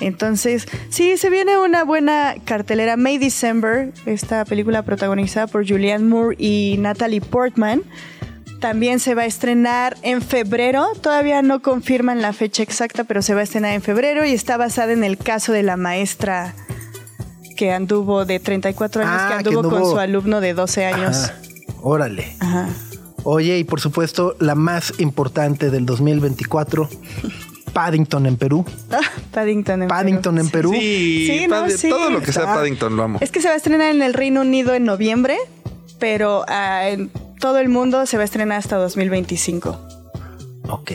Entonces, sí, se viene una buena cartelera. May December, esta película protagonizada por Julianne Moore y Natalie Portman. También se va a estrenar en febrero. Todavía no confirman la fecha exacta, pero se va a estrenar en febrero y está basada en el caso de la maestra que anduvo de 34 años, Ah, que que anduvo con anduvo- su alumno de 12 años. Ajá, órale. Ajá. Oye, y por supuesto, la más importante del 2024, Paddington en Perú. Ah, Paddington en Paddington Perú. en Perú. Sí, Sí, no, sí. todo lo que sea Está- Paddington lo amo. Es que se va a estrenar en el Reino Unido en noviembre, pero ah, en todo el mundo se va a estrenar hasta 2025. Ok.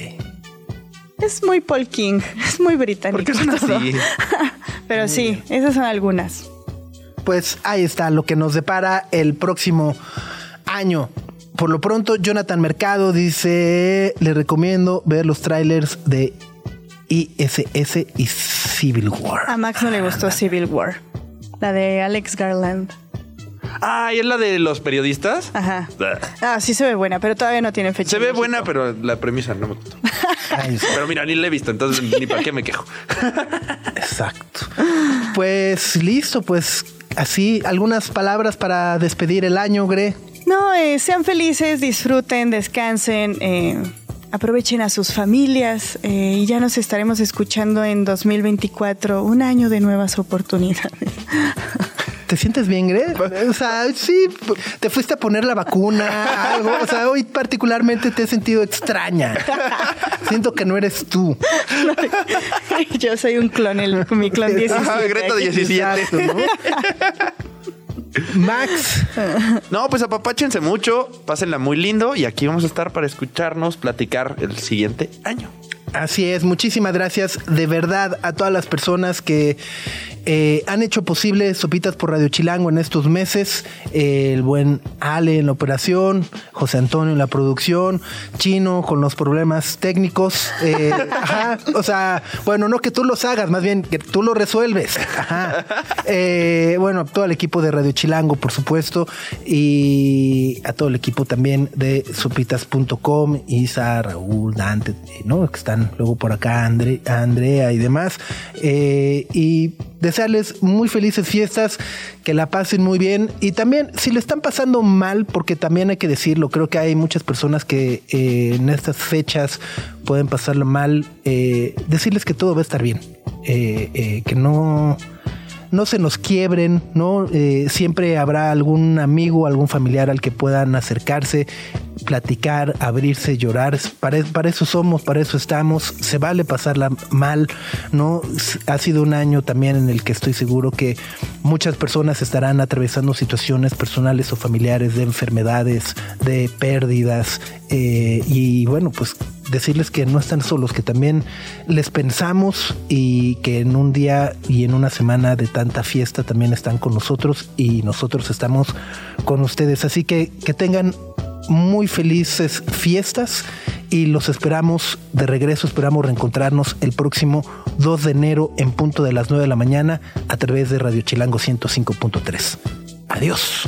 Es muy Paul King, es muy británico. ¿Por qué son todo. así? Pero sí, esas son algunas. Pues ahí está lo que nos depara el próximo año. Por lo pronto, Jonathan Mercado dice, le recomiendo ver los trailers de ISS y Civil War. A Max no le gustó Civil War, la de Alex Garland. Ah, ¿y es la de los periodistas? Ajá. Ah, sí se ve buena, pero todavía no tiene fecha. Se ve México. buena, pero la premisa no me gustó. Pero mira, ni la he visto, entonces ni para qué me quejo. exacto. Pues listo, pues así, algunas palabras para despedir el año, Gre. No, eh, sean felices, disfruten, descansen, eh, aprovechen a sus familias eh, y ya nos estaremos escuchando en 2024, un año de nuevas oportunidades. ¿Te sientes bien, Gre? O sea, sí, te fuiste a poner la vacuna, algo. O sea, hoy particularmente te he sentido extraña. Siento que no eres tú. Yo soy un clon, el, mi clon 17. Ajá, Greta 17. Exacto, ¿no? Max, No, pues apapáchense mucho, pásenla muy lindo y aquí vamos a estar para escucharnos, platicar el siguiente año. Así es, muchísimas gracias de verdad a todas las personas que eh, han hecho posible Sopitas por Radio Chilango en estos meses. Eh, el buen Ale en la operación, José Antonio en la producción, Chino con los problemas técnicos. eh, ajá, o sea, bueno, no que tú los hagas, más bien que tú los resuelves. Ajá. Eh, bueno, todo el equipo de Radio Chilango, por supuesto, y a todo el equipo también de sopitas.com, Isa, Raúl, Dante, ¿no? Que están luego por acá, Andre, Andrea y demás. Eh, y desearles muy felices fiestas, que la pasen muy bien. Y también, si le están pasando mal, porque también hay que decirlo, creo que hay muchas personas que eh, en estas fechas pueden pasarlo mal, eh, decirles que todo va a estar bien. Eh, eh, que no no se nos quiebren, ¿no? Eh, siempre habrá algún amigo, algún familiar al que puedan acercarse, platicar, abrirse, llorar. Para, para eso somos, para eso estamos. Se vale pasarla mal, ¿no? Ha sido un año también en el que estoy seguro que muchas personas estarán atravesando situaciones personales o familiares de enfermedades, de pérdidas. Eh, y bueno, pues decirles que no están solos, que también les pensamos y que en un día y en una semana de tanta fiesta también están con nosotros y nosotros estamos con ustedes. Así que que tengan muy felices fiestas y los esperamos de regreso, esperamos reencontrarnos el próximo 2 de enero en punto de las 9 de la mañana a través de Radio Chilango 105.3. Adiós.